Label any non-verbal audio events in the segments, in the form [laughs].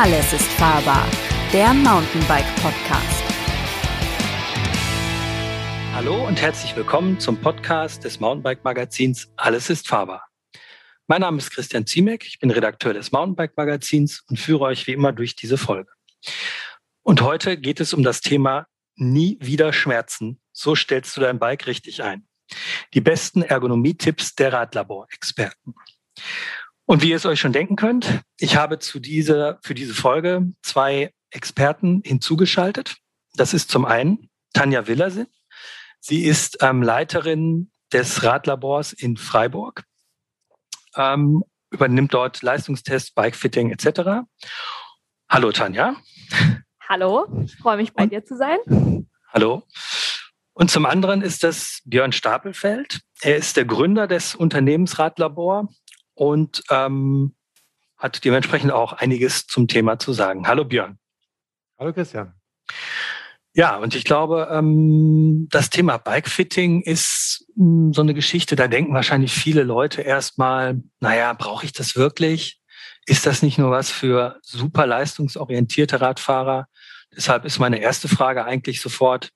Alles ist fahrbar, der Mountainbike Podcast. Hallo und herzlich willkommen zum Podcast des Mountainbike Magazins Alles ist fahrbar. Mein Name ist Christian Ziemek, ich bin Redakteur des Mountainbike Magazins und führe euch wie immer durch diese Folge. Und heute geht es um das Thema Nie wieder Schmerzen. So stellst du dein Bike richtig ein. Die besten Ergonomie-Tipps der Radlabor-Experten. Und wie ihr es euch schon denken könnt, ich habe zu dieser, für diese Folge zwei Experten hinzugeschaltet. Das ist zum einen Tanja Willersen. Sie ist ähm, Leiterin des Radlabors in Freiburg, ähm, übernimmt dort Leistungstests, Bikefitting etc. Hallo Tanja. Hallo, ich freue mich bei Und, dir zu sein. Hallo. Und zum anderen ist das Björn Stapelfeld. Er ist der Gründer des Unternehmens Radlabor und ähm, hat dementsprechend auch einiges zum Thema zu sagen. Hallo Björn. Hallo Christian. Ja, und ich glaube, ähm, das Thema Bikefitting ist mh, hm, so eine Geschichte, da denken wahrscheinlich viele Leute erstmal, naja, brauche ich das wirklich? Ist das nicht nur was für super leistungsorientierte Radfahrer? Deshalb ist meine erste Frage eigentlich sofort,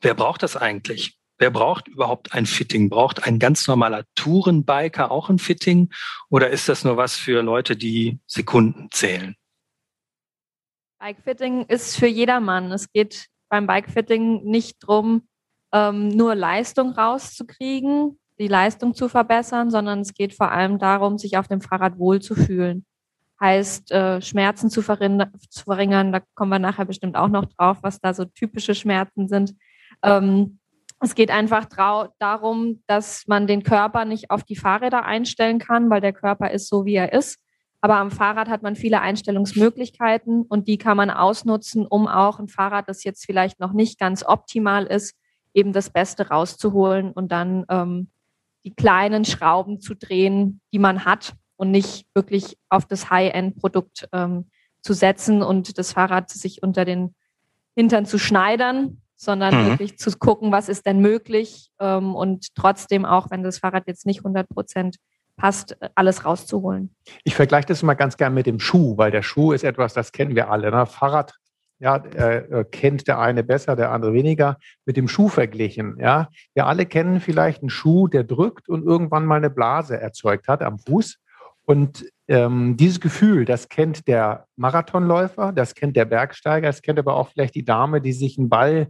wer braucht das eigentlich? Wer braucht überhaupt ein Fitting? Braucht ein ganz normaler Tourenbiker auch ein Fitting? Oder ist das nur was für Leute, die Sekunden zählen? Bikefitting ist für jedermann. Es geht beim Bikefitting nicht darum, ähm, nur Leistung rauszukriegen, die Leistung zu verbessern, sondern es geht vor allem darum, sich auf dem Fahrrad wohlzufühlen. Heißt, äh, Schmerzen zu, verringern, da kommen wir nachher bestimmt auch noch drauf, was da so typische Schmerzen sind. Ähm, es geht einfach darum, dass man den Körper nicht auf die Fahrräder einstellen kann, weil der Körper ist so, wie er ist. Aber am Fahrrad hat man viele Einstellungsmöglichkeiten und die kann man ausnutzen, um auch ein Fahrrad, das jetzt vielleicht noch nicht ganz optimal ist, eben das Beste rauszuholen und dann ähm, die kleinen Schrauben zu drehen, die man hat und nicht wirklich auf das High-End-Produkt ähm, zu setzen und das Fahrrad sich unter den Hintern zu schneidern, sondern mhm. wirklich zu gucken, was ist denn möglich ähm, und trotzdem auch, wenn das Fahrrad jetzt nicht 100 Prozent passt, alles rauszuholen. Ich vergleiche das mal ganz gern mit dem Schuh, weil der Schuh ist etwas, das kennen wir alle. Ne? Fahrrad ja, äh, kennt der eine besser, der andere weniger, mit dem Schuh verglichen. Ja, wir alle kennen vielleicht einen Schuh, der drückt und irgendwann mal eine Blase erzeugt hat am Fuß. Und ähm, dieses Gefühl, das kennt der Marathonläufer, das kennt der Bergsteiger, das kennt aber auch vielleicht die Dame, die sich einen Ball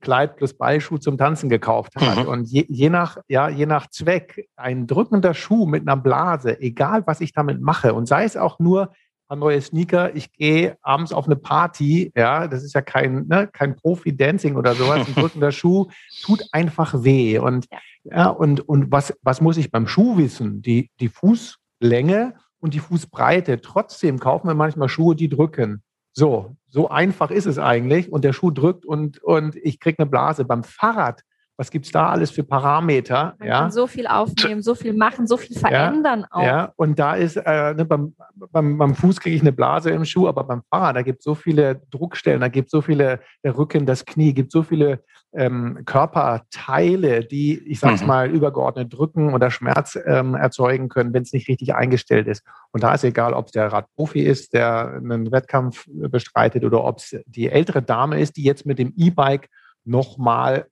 Kleid plus Ballschuh zum Tanzen gekauft hat. Mhm. Und je, je, nach, ja, je nach Zweck, ein drückender Schuh mit einer Blase, egal was ich damit mache, und sei es auch nur ein neuer Sneaker, ich gehe abends auf eine Party, ja, das ist ja kein, ne, kein Profi-Dancing oder sowas, ein [laughs] drückender Schuh tut einfach weh. Und, ja. ja, und, und was, was muss ich beim Schuh wissen? Die, die Fußlänge und die Fußbreite. Trotzdem kaufen wir manchmal Schuhe, die drücken. So, so einfach ist es eigentlich. Und der Schuh drückt und, und ich kriege eine Blase. Beim Fahrrad was gibt es da alles für Parameter? Man ja? kann so viel aufnehmen, so viel machen, so viel verändern ja, auch. Ja, und da ist, äh, ne, beim, beim, beim Fuß kriege ich eine Blase im Schuh, aber beim Fahrrad, da gibt es so viele Druckstellen, da gibt es so viele, der Rücken, das Knie, gibt so viele ähm, Körperteile, die, ich sag's mhm. mal, übergeordnet drücken oder Schmerz ähm, erzeugen können, wenn es nicht richtig eingestellt ist. Und da ist egal, ob es der Radprofi ist, der einen Wettkampf bestreitet oder ob es die ältere Dame ist, die jetzt mit dem E-Bike nochmal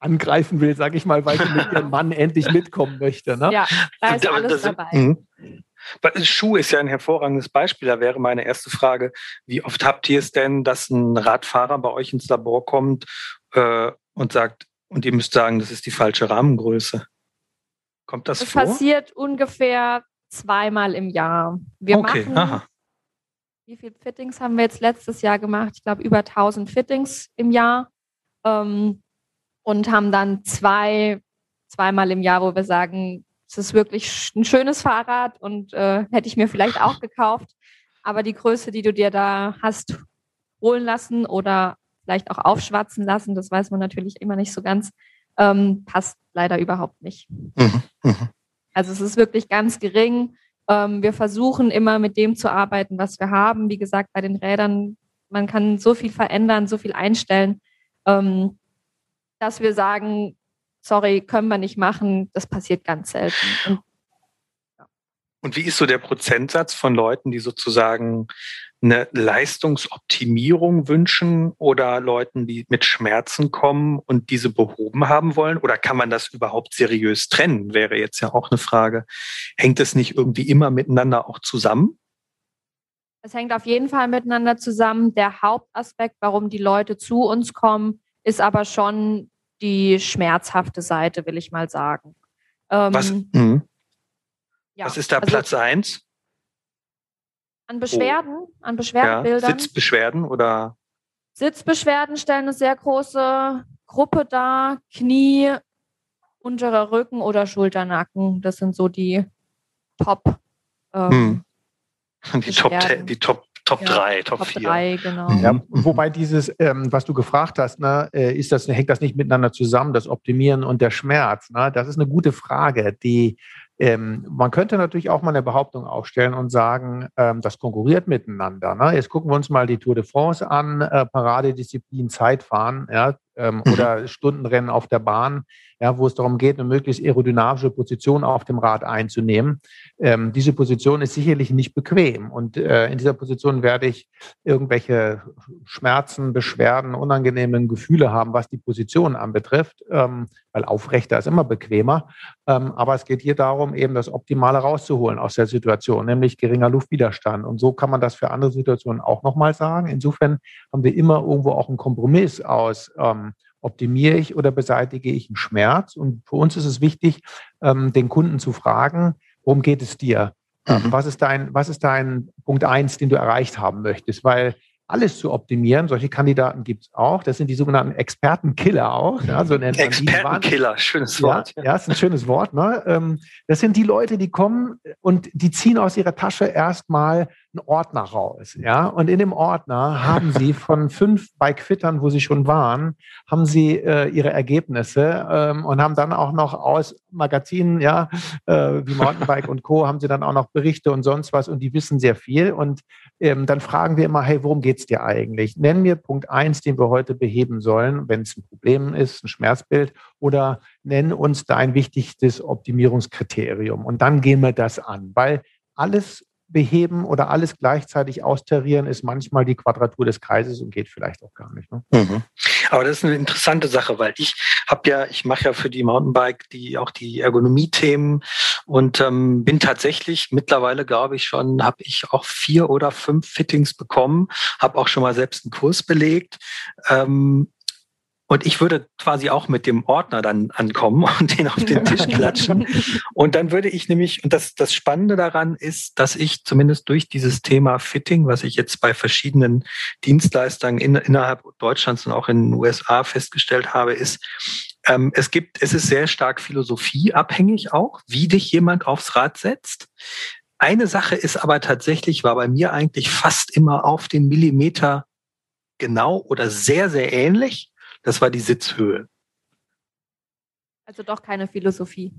angreifen will, sage ich mal, weil sie mit ihrem Mann endlich mitkommen möchte. Ne? Ja, da ist alles das, dabei. Mhm. Schuh ist ja ein hervorragendes Beispiel. Da wäre meine erste Frage, wie oft habt ihr es denn, dass ein Radfahrer bei euch ins Labor kommt äh, und sagt, und ihr müsst sagen, das ist die falsche Rahmengröße? Kommt das, das vor? Passiert ungefähr zweimal im Jahr. Wir okay, machen, aha. wie viele Fittings haben wir jetzt letztes Jahr gemacht? Ich glaube, über 1000 Fittings im Jahr. Ähm, und haben dann zwei, zweimal im Jahr, wo wir sagen, es ist wirklich ein schönes Fahrrad und äh, hätte ich mir vielleicht auch [laughs] gekauft. Aber die Größe, die du dir da hast holen lassen oder vielleicht auch aufschwatzen lassen, das weiß man natürlich immer nicht so ganz, ähm, passt leider überhaupt nicht. Mhm, mhm. Also es ist wirklich ganz gering. Ähm, wir versuchen immer mit dem zu arbeiten, was wir haben. Wie gesagt, bei den Rädern, man kann so viel verändern, so viel einstellen. Ähm, dass wir sagen, sorry, können wir nicht machen, das passiert ganz selten. Und. Und wie ist so der Prozentsatz von Leuten, die sozusagen eine Leistungsoptimierung wünschen oder Leuten, die mit Schmerzen kommen und diese behoben haben wollen? Oder kann man das überhaupt seriös trennen? Wäre jetzt ja auch eine Frage. Hängt es nicht irgendwie immer miteinander auch zusammen? Es hängt auf jeden Fall miteinander zusammen. Der Hauptaspekt, warum die Leute zu uns kommen, ist aber schon die schmerzhafte Seite, will ich mal sagen. Ähm, Was, hm. Ja, Was ist da also, Platz eins? An Beschwerden, oh. an Beschwerdebildern. Ja, Sitzbeschwerden oder? Sitzbeschwerden stellen eine sehr große Gruppe dar. Knie, unterer Rücken oder Schulternacken. Das sind so die Top. Ähm, hm. [laughs] Die Top, die Top Top 3, ja, Top 4. 3, genau. Ja, mhm. wobei dieses, ähm, was du gefragt hast, ne, äh, ist das, hängt das nicht miteinander zusammen, das Optimieren und der Schmerz? Ne? Das ist eine gute Frage, die ähm, man könnte natürlich auch mal eine Behauptung aufstellen und sagen, ähm, das konkurriert miteinander. Ne? Jetzt gucken wir uns mal die Tour de France an, äh, Paradedisziplin Zeitfahren ja, ähm, mhm. oder Stundenrennen auf der Bahn ja, wo es darum geht, eine möglichst aerodynamische Position auf dem Rad einzunehmen. Ähm, diese Position ist sicherlich nicht bequem und äh, in dieser Position werde ich irgendwelche Schmerzen, Beschwerden, unangenehmen Gefühle haben, was die Position anbetrifft, ähm, weil aufrechter ist immer bequemer. Ähm, aber es geht hier darum, eben das Optimale rauszuholen aus der Situation, nämlich geringer Luftwiderstand. Und so kann man das für andere Situationen auch nochmal sagen. Insofern haben wir immer irgendwo auch einen Kompromiss aus ähm, optimiere ich oder beseitige ich einen Schmerz? Und für uns ist es wichtig, ähm, den Kunden zu fragen, worum geht es dir? Ähm, mhm. Was ist dein, was ist dein Punkt eins, den du erreicht haben möchtest? Weil alles zu optimieren. Solche Kandidaten gibt es auch. Das sind die sogenannten Expertenkiller auch. Ja, so Expertenkiller, schönes Wort. Ja, ja, ist ein schönes Wort. Ne? Ähm, das sind die Leute, die kommen und die ziehen aus ihrer Tasche erstmal einen Ordner raus. Ja? Und in dem Ordner haben sie von fünf Bike-Fittern, wo sie schon waren, haben sie äh, ihre Ergebnisse ähm, und haben dann auch noch aus Magazinen, ja, äh, wie Mountainbike und Co., haben sie dann auch noch Berichte und sonst was und die wissen sehr viel. Und ähm, dann fragen wir immer, hey, worum geht's dir eigentlich? Nenn mir Punkt eins, den wir heute beheben sollen, wenn es ein Problem ist, ein Schmerzbild, oder nenn uns dein wichtigstes Optimierungskriterium. Und dann gehen wir das an, weil alles beheben oder alles gleichzeitig austarieren, ist manchmal die Quadratur des Kreises und geht vielleicht auch gar nicht. Ne? Mhm. Aber das ist eine interessante Sache, weil ich habe ja, ich mache ja für die Mountainbike die auch die Ergonomie-Themen und ähm, bin tatsächlich mittlerweile, glaube ich schon, habe ich auch vier oder fünf Fittings bekommen, habe auch schon mal selbst einen Kurs belegt. Ähm, und ich würde quasi auch mit dem Ordner dann ankommen [laughs] und den auf den Tisch klatschen. Und dann würde ich nämlich, und das, das Spannende daran ist, dass ich zumindest durch dieses Thema Fitting, was ich jetzt bei verschiedenen Dienstleistern in, innerhalb Deutschlands und auch in den USA festgestellt habe, ist, ähm, es gibt, es ist sehr stark philosophieabhängig auch, wie dich jemand aufs Rad setzt. Eine Sache ist aber tatsächlich, war bei mir eigentlich fast immer auf den Millimeter genau oder sehr, sehr ähnlich. Das war die Sitzhöhe. Also doch keine Philosophie.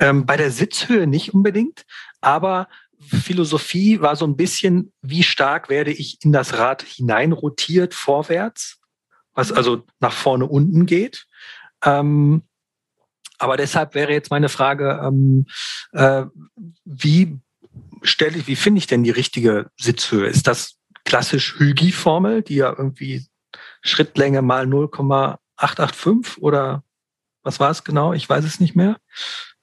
Ähm, bei der Sitzhöhe nicht unbedingt, aber Philosophie war so ein bisschen, wie stark werde ich in das Rad hineinrotiert vorwärts, was also nach vorne unten geht. Ähm, aber deshalb wäre jetzt meine Frage, ähm, äh, wie stelle ich, wie finde ich denn die richtige Sitzhöhe? Ist das klassisch Hügi-Formel, die ja irgendwie Schrittlänge mal 0,885 oder was war es genau? Ich weiß es nicht mehr.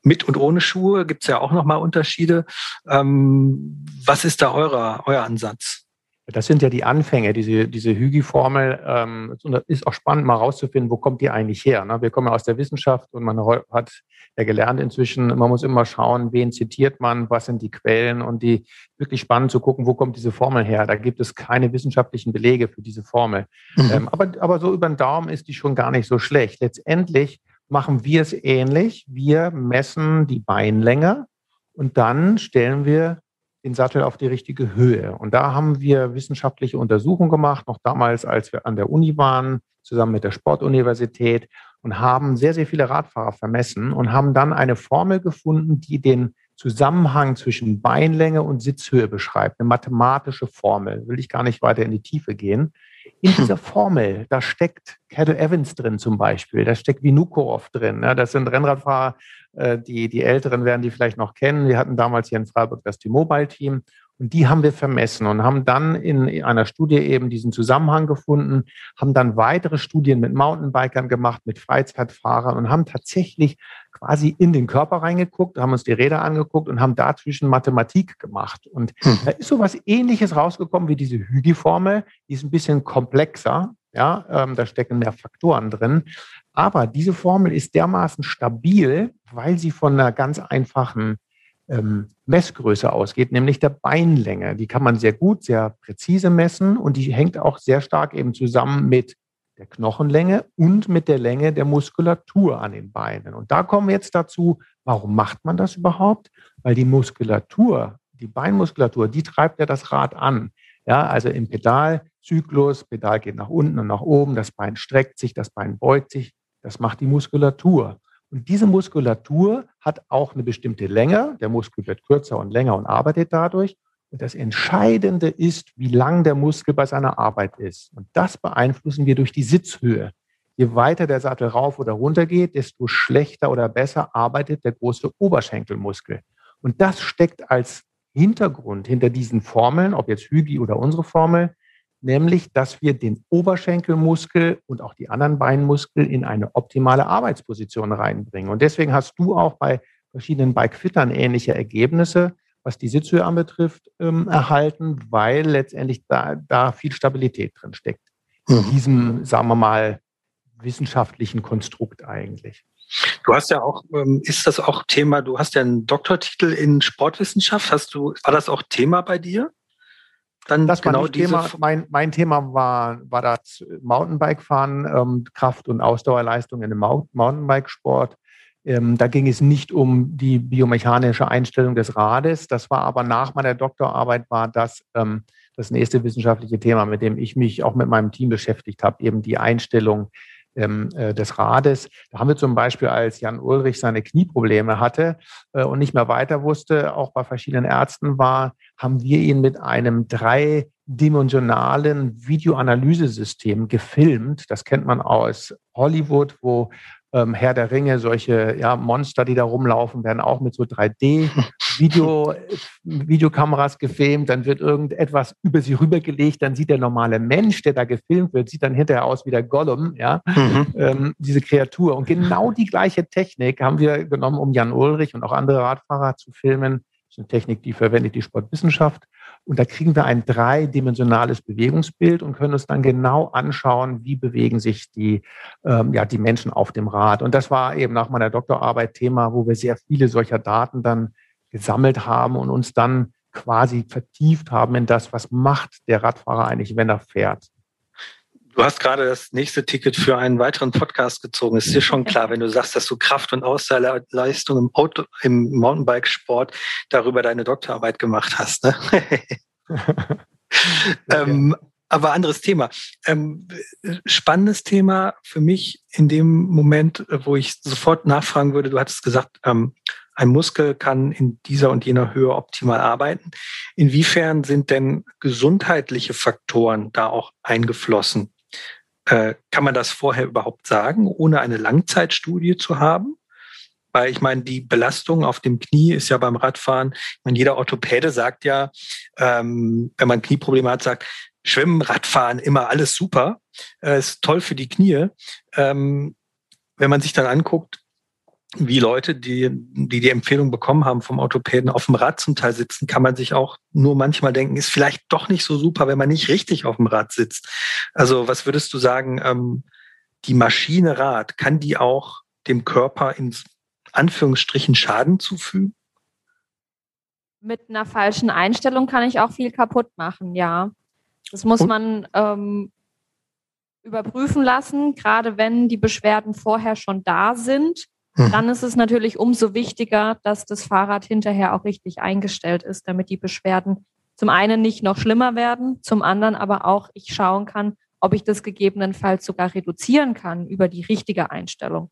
Mit und ohne Schuhe gibt es ja auch nochmal Unterschiede. Ähm, was ist da eurer, euer Ansatz? Das sind ja die Anfänge, diese, diese Hügi-Formel. Ähm, ist auch spannend, mal rauszufinden, wo kommt die eigentlich her. Ne? Wir kommen ja aus der Wissenschaft und man hat ja gelernt inzwischen, man muss immer schauen, wen zitiert man, was sind die Quellen und die wirklich spannend zu gucken, wo kommt diese Formel her. Da gibt es keine wissenschaftlichen Belege für diese Formel. Mhm. Ähm, aber, aber so über den Daumen ist die schon gar nicht so schlecht. Letztendlich machen wir es ähnlich. Wir messen die Beinlänge und dann stellen wir den Sattel auf die richtige Höhe. Und da haben wir wissenschaftliche Untersuchungen gemacht, noch damals, als wir an der Uni waren, zusammen mit der Sportuniversität und haben sehr, sehr viele Radfahrer vermessen und haben dann eine Formel gefunden, die den Zusammenhang zwischen Beinlänge und Sitzhöhe beschreibt. Eine mathematische Formel. Will ich gar nicht weiter in die Tiefe gehen. In [laughs] dieser Formel, da steckt Cadel Evans drin zum Beispiel, da steckt Vinukorov drin. Ja, das sind Rennradfahrer, die, die Älteren werden die vielleicht noch kennen. Wir hatten damals hier in Freiburg das T-Mobile-Team und die haben wir vermessen und haben dann in einer Studie eben diesen Zusammenhang gefunden, haben dann weitere Studien mit Mountainbikern gemacht, mit Freizeitfahrern und haben tatsächlich quasi in den Körper reingeguckt, haben uns die Räder angeguckt und haben dazwischen Mathematik gemacht. Und hm. da ist so was ähnliches rausgekommen wie diese Hügi-Formel. Die ist ein bisschen komplexer. Ja, ähm, da stecken mehr Faktoren drin. Aber diese Formel ist dermaßen stabil, weil sie von einer ganz einfachen ähm, Messgröße ausgeht, nämlich der Beinlänge. Die kann man sehr gut, sehr präzise messen und die hängt auch sehr stark eben zusammen mit der Knochenlänge und mit der Länge der Muskulatur an den Beinen. Und da kommen wir jetzt dazu, warum macht man das überhaupt? Weil die Muskulatur, die Beinmuskulatur, die treibt ja das Rad an. Ja, also im Pedalzyklus, Pedal geht nach unten und nach oben, das Bein streckt sich, das Bein beugt sich, das macht die Muskulatur. Und diese Muskulatur hat auch eine bestimmte Länge. Der Muskel wird kürzer und länger und arbeitet dadurch. Und das Entscheidende ist, wie lang der Muskel bei seiner Arbeit ist. Und das beeinflussen wir durch die Sitzhöhe. Je weiter der Sattel rauf oder runter geht, desto schlechter oder besser arbeitet der große Oberschenkelmuskel. Und das steckt als Hintergrund hinter diesen Formeln, ob jetzt Hügi oder unsere Formel, nämlich dass wir den Oberschenkelmuskel und auch die anderen Beinmuskel in eine optimale Arbeitsposition reinbringen. Und deswegen hast du auch bei verschiedenen Bikefittern ähnliche Ergebnisse, was die Sitzhöhe anbetrifft, ähm, erhalten, weil letztendlich da, da viel Stabilität drin steckt. In mhm. diesem, sagen wir mal, wissenschaftlichen Konstrukt eigentlich. Du hast ja auch, ähm, ist das auch Thema, du hast ja einen Doktortitel in Sportwissenschaft. Hast du, war das auch Thema bei dir? Dann das genau diese Thema. Mein, mein Thema war, war das Mountainbike-Fahren, ähm, Kraft- und Ausdauerleistung in dem Mountainbikesport. Ähm, da ging es nicht um die biomechanische Einstellung des Rades. Das war aber nach meiner Doktorarbeit war das ähm, das nächste wissenschaftliche Thema, mit dem ich mich auch mit meinem Team beschäftigt habe, eben die Einstellung ähm, äh, des Rades. Da haben wir zum Beispiel, als Jan Ulrich seine Knieprobleme hatte äh, und nicht mehr weiter wusste, auch bei verschiedenen Ärzten war, haben wir ihn mit einem dreidimensionalen Videoanalyse-System gefilmt. Das kennt man aus Hollywood, wo ähm, Herr der Ringe, solche ja, Monster, die da rumlaufen, werden auch mit so 3D-Video, [laughs] Videokameras gefilmt. Dann wird irgendetwas über sie rübergelegt. Dann sieht der normale Mensch, der da gefilmt wird, sieht dann hinterher aus wie der Gollum, ja, mhm. ähm, diese Kreatur. Und genau die gleiche Technik haben wir genommen, um Jan Ulrich und auch andere Radfahrer zu filmen. Ist eine Technik, die verwendet die Sportwissenschaft. Und da kriegen wir ein dreidimensionales Bewegungsbild und können uns dann genau anschauen, wie bewegen sich die, ähm, ja, die Menschen auf dem Rad. Und das war eben nach meiner Doktorarbeit Thema, wo wir sehr viele solcher Daten dann gesammelt haben und uns dann quasi vertieft haben in das, was macht der Radfahrer eigentlich, wenn er fährt. Du hast gerade das nächste Ticket für einen weiteren Podcast gezogen. Ist dir schon klar, wenn du sagst, dass du Kraft- und Ausdauerleistung im, Auto, im Mountainbike-Sport darüber deine Doktorarbeit gemacht hast. Ne? [laughs] ähm, aber anderes Thema. Ähm, spannendes Thema für mich in dem Moment, wo ich sofort nachfragen würde. Du hattest gesagt, ähm, ein Muskel kann in dieser und jener Höhe optimal arbeiten. Inwiefern sind denn gesundheitliche Faktoren da auch eingeflossen? Äh, kann man das vorher überhaupt sagen, ohne eine Langzeitstudie zu haben? Weil ich meine, die Belastung auf dem Knie ist ja beim Radfahren, ich meine, jeder Orthopäde sagt ja, ähm, wenn man Knieprobleme hat, sagt, Schwimmen, Radfahren, immer alles super, äh, ist toll für die Knie. Ähm, wenn man sich dann anguckt, wie Leute, die, die die Empfehlung bekommen haben vom Orthopäden, auf dem Rad zum Teil sitzen, kann man sich auch nur manchmal denken, ist vielleicht doch nicht so super, wenn man nicht richtig auf dem Rad sitzt. Also was würdest du sagen, ähm, die Maschine Rad, kann die auch dem Körper in Anführungsstrichen Schaden zufügen? Mit einer falschen Einstellung kann ich auch viel kaputt machen, ja. Das muss man ähm, überprüfen lassen, gerade wenn die Beschwerden vorher schon da sind hm. Dann ist es natürlich umso wichtiger, dass das Fahrrad hinterher auch richtig eingestellt ist, damit die Beschwerden zum einen nicht noch schlimmer werden, zum anderen aber auch ich schauen kann, ob ich das gegebenenfalls sogar reduzieren kann über die richtige Einstellung.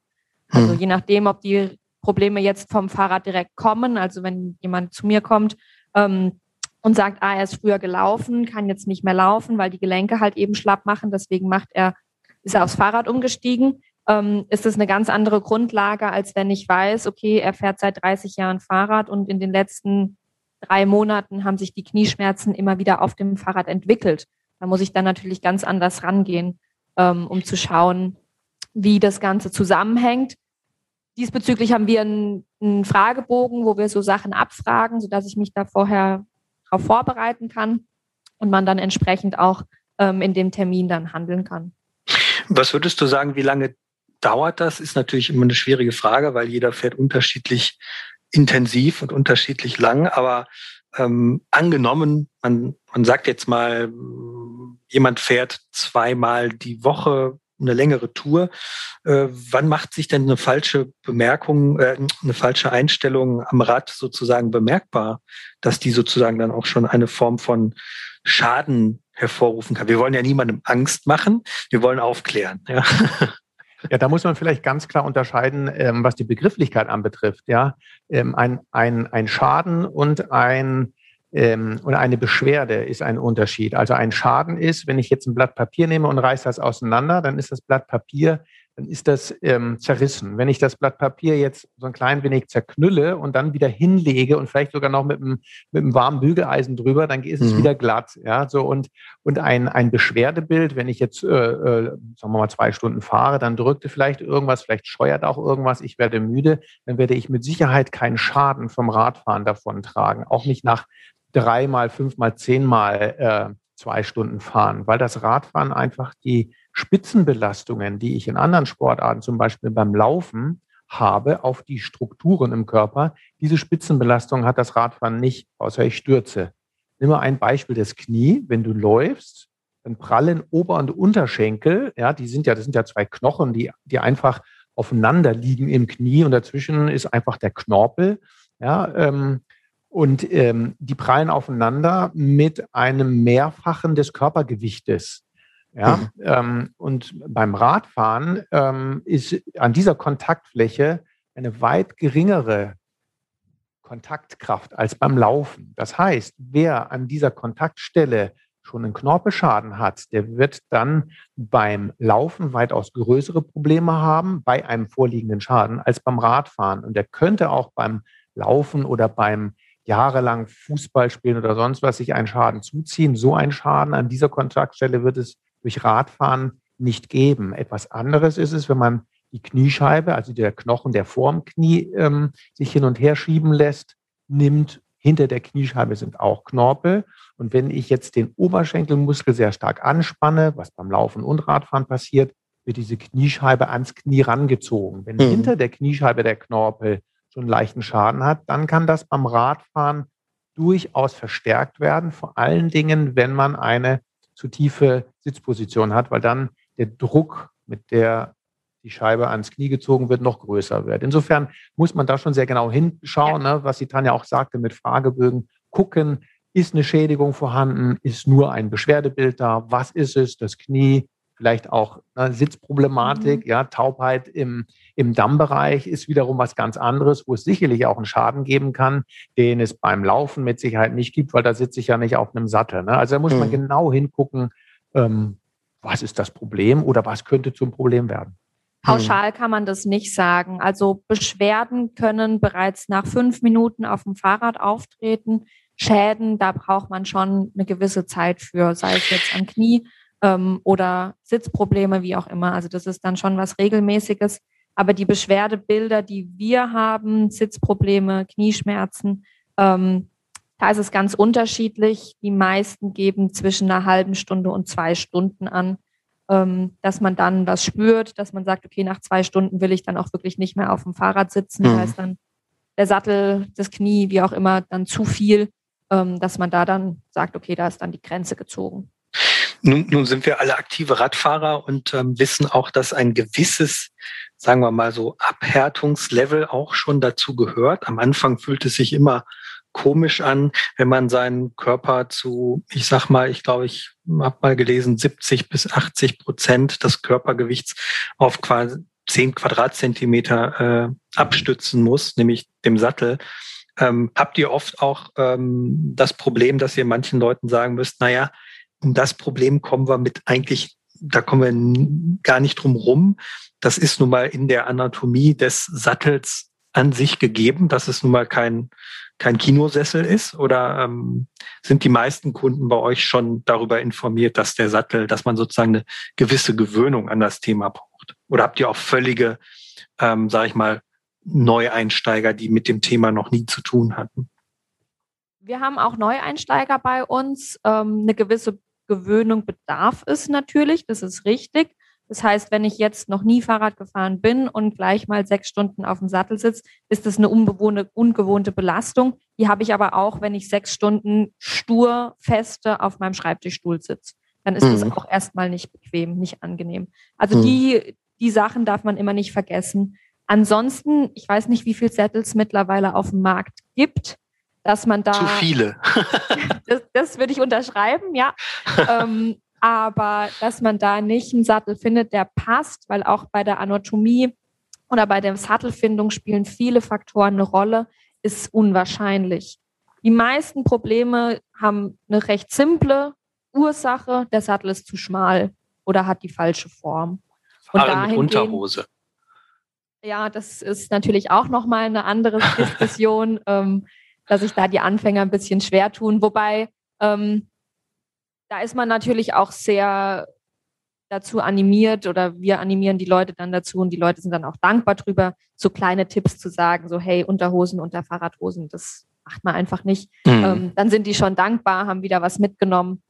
Also hm. je nachdem, ob die Probleme jetzt vom Fahrrad direkt kommen, also wenn jemand zu mir kommt, ähm, und sagt, ah, er ist früher gelaufen, kann jetzt nicht mehr laufen, weil die Gelenke halt eben schlapp machen. Deswegen macht er, ist er aufs Fahrrad umgestiegen. Ähm, ist das eine ganz andere Grundlage, als wenn ich weiß, okay, er fährt seit 30 Jahren Fahrrad und in den letzten drei Monaten haben sich die Knieschmerzen immer wieder auf dem Fahrrad entwickelt. Da muss ich dann natürlich ganz anders rangehen, ähm, um zu schauen, wie das Ganze zusammenhängt. Diesbezüglich haben wir einen, einen Fragebogen, wo wir so Sachen abfragen, sodass ich mich da vorher darauf vorbereiten kann und man dann entsprechend auch ähm, in dem Termin dann handeln kann. Was würdest du sagen, wie lange dauert das? Ist natürlich immer eine schwierige Frage, weil jeder fährt unterschiedlich intensiv und unterschiedlich lang. Aber ähm, angenommen, man, man sagt jetzt mal, jemand fährt zweimal die Woche eine längere Tour. Äh, wann macht sich denn eine falsche Bemerkung, äh, eine falsche Einstellung am Rad sozusagen bemerkbar, dass die sozusagen dann auch schon eine Form von Schaden hervorrufen kann? Wir wollen ja niemandem Angst machen, wir wollen aufklären. Ja. Ja, da muss man vielleicht ganz klar unterscheiden, ähm, was die Begrifflichkeit anbetrifft. Ja, ähm, ein, ein, ein Schaden und ein ähm, und eine Beschwerde ist ein Unterschied. Also ein Schaden ist, wenn ich jetzt ein Blatt Papier nehme und reiße das auseinander, dann ist das Blatt Papier, dann ist das ähm, zerrissen. Wenn ich das Blatt Papier jetzt so ein klein wenig zerknülle und dann wieder hinlege und vielleicht sogar noch mit einem, mit einem warmen Bügeleisen drüber, dann ist es mhm. wieder glatt. Ja, so und, und ein, ein Beschwerdebild, wenn ich jetzt, äh, äh, sagen wir mal, zwei Stunden fahre, dann drückte vielleicht irgendwas, vielleicht scheuert auch irgendwas, ich werde müde, dann werde ich mit Sicherheit keinen Schaden vom Radfahren davon tragen. Auch nicht nach dreimal, fünfmal, zehnmal äh, zwei Stunden fahren, weil das Radfahren einfach die Spitzenbelastungen, die ich in anderen Sportarten, zum Beispiel beim Laufen, habe auf die Strukturen im Körper. Diese Spitzenbelastung hat das Radfahren nicht, außer ich stürze. Nimm mal ein Beispiel des Knie. Wenn du läufst, dann prallen Ober- und Unterschenkel, ja, die sind ja, das sind ja zwei Knochen, die, die einfach aufeinander liegen im Knie und dazwischen ist einfach der Knorpel. Ja, ähm, und ähm, die prallen aufeinander mit einem Mehrfachen des Körpergewichtes. Ja, mhm. ähm, und beim Radfahren ähm, ist an dieser Kontaktfläche eine weit geringere Kontaktkraft als beim Laufen. Das heißt, wer an dieser Kontaktstelle schon einen Knorpelschaden hat, der wird dann beim Laufen weitaus größere Probleme haben bei einem vorliegenden Schaden als beim Radfahren. Und der könnte auch beim Laufen oder beim jahrelang Fußball spielen oder sonst was sich einen Schaden zuziehen. So ein Schaden an dieser Kontaktstelle wird es durch Radfahren nicht geben. Etwas anderes ist es, wenn man die Kniescheibe, also der Knochen, der vorm Knie ähm, sich hin und her schieben lässt, nimmt. Hinter der Kniescheibe sind auch Knorpel. Und wenn ich jetzt den Oberschenkelmuskel sehr stark anspanne, was beim Laufen und Radfahren passiert, wird diese Kniescheibe ans Knie rangezogen. Wenn mhm. hinter der Kniescheibe der Knorpel schon leichten Schaden hat, dann kann das beim Radfahren durchaus verstärkt werden, vor allen Dingen, wenn man eine zu tiefe Sitzposition hat, weil dann der Druck, mit der die Scheibe ans Knie gezogen wird, noch größer wird. Insofern muss man da schon sehr genau hinschauen, ja. ne, was die Tanja auch sagte mit Fragebögen, gucken, ist eine Schädigung vorhanden, ist nur ein Beschwerdebild da, was ist es, das Knie, vielleicht auch ne, Sitzproblematik, mhm. ja, Taubheit im, im Dammbereich ist wiederum was ganz anderes, wo es sicherlich auch einen Schaden geben kann, den es beim Laufen mit Sicherheit nicht gibt, weil da sitze ich ja nicht auf einem Sattel. Ne? Also da muss mhm. man genau hingucken, ähm, was ist das Problem oder was könnte zum Problem werden. Pauschal kann man das nicht sagen. Also Beschwerden können bereits nach fünf Minuten auf dem Fahrrad auftreten. Schäden, da braucht man schon eine gewisse Zeit für, sei es jetzt am Knie ähm, oder Sitzprobleme, wie auch immer. Also das ist dann schon was Regelmäßiges. Aber die Beschwerdebilder, die wir haben, Sitzprobleme, Knieschmerzen, ähm, da ist es ganz unterschiedlich. Die meisten geben zwischen einer halben Stunde und zwei Stunden an, ähm, dass man dann was spürt, dass man sagt, okay, nach zwei Stunden will ich dann auch wirklich nicht mehr auf dem Fahrrad sitzen. Mhm. Da ist dann der Sattel, das Knie, wie auch immer, dann zu viel, ähm, dass man da dann sagt, okay, da ist dann die Grenze gezogen. Nun, nun sind wir alle aktive Radfahrer und ähm, wissen auch, dass ein gewisses, sagen wir mal so, Abhärtungslevel auch schon dazu gehört. Am Anfang fühlt es sich immer komisch an, wenn man seinen Körper zu, ich sag mal, ich glaube, ich habe mal gelesen, 70 bis 80 Prozent des Körpergewichts auf quasi 10 Quadratzentimeter äh, abstützen muss, nämlich dem Sattel. Ähm, habt ihr oft auch ähm, das Problem, dass ihr manchen Leuten sagen müsst, naja, um das Problem kommen wir mit eigentlich, da kommen wir gar nicht drum rum. Das ist nun mal in der Anatomie des Sattels an sich gegeben, dass es nun mal kein, kein Kinosessel ist? Oder ähm, sind die meisten Kunden bei euch schon darüber informiert, dass der Sattel, dass man sozusagen eine gewisse Gewöhnung an das Thema braucht? Oder habt ihr auch völlige, ähm, sage ich mal, Neueinsteiger, die mit dem Thema noch nie zu tun hatten? Wir haben auch Neueinsteiger bei uns. Ähm, eine gewisse Gewöhnung bedarf es natürlich, das ist richtig. Das heißt, wenn ich jetzt noch nie Fahrrad gefahren bin und gleich mal sechs Stunden auf dem Sattel sitze, ist das eine unbewohnte, ungewohnte Belastung. Die habe ich aber auch, wenn ich sechs Stunden stur feste auf meinem Schreibtischstuhl sitze. Dann ist mhm. das auch erstmal nicht bequem, nicht angenehm. Also mhm. die, die Sachen darf man immer nicht vergessen. Ansonsten, ich weiß nicht, wie viele Sattles mittlerweile auf dem Markt gibt, dass man da. Zu viele. [laughs] das, das würde ich unterschreiben, ja. ähm, aber dass man da nicht einen Sattel findet, der passt, weil auch bei der Anatomie oder bei der Sattelfindung spielen viele Faktoren eine Rolle, ist unwahrscheinlich. Die meisten Probleme haben eine recht simple Ursache, der Sattel ist zu schmal oder hat die falsche Form. Und Haare mit Unterhose. Ja, das ist natürlich auch nochmal eine andere [laughs] Diskussion, ähm, dass sich da die Anfänger ein bisschen schwer tun. Wobei, ähm, da ist man natürlich auch sehr dazu animiert oder wir animieren die Leute dann dazu und die Leute sind dann auch dankbar drüber, so kleine Tipps zu sagen, so hey, Unterhosen unter Fahrradhosen, das macht man einfach nicht. Mhm. Ähm, dann sind die schon dankbar, haben wieder was mitgenommen.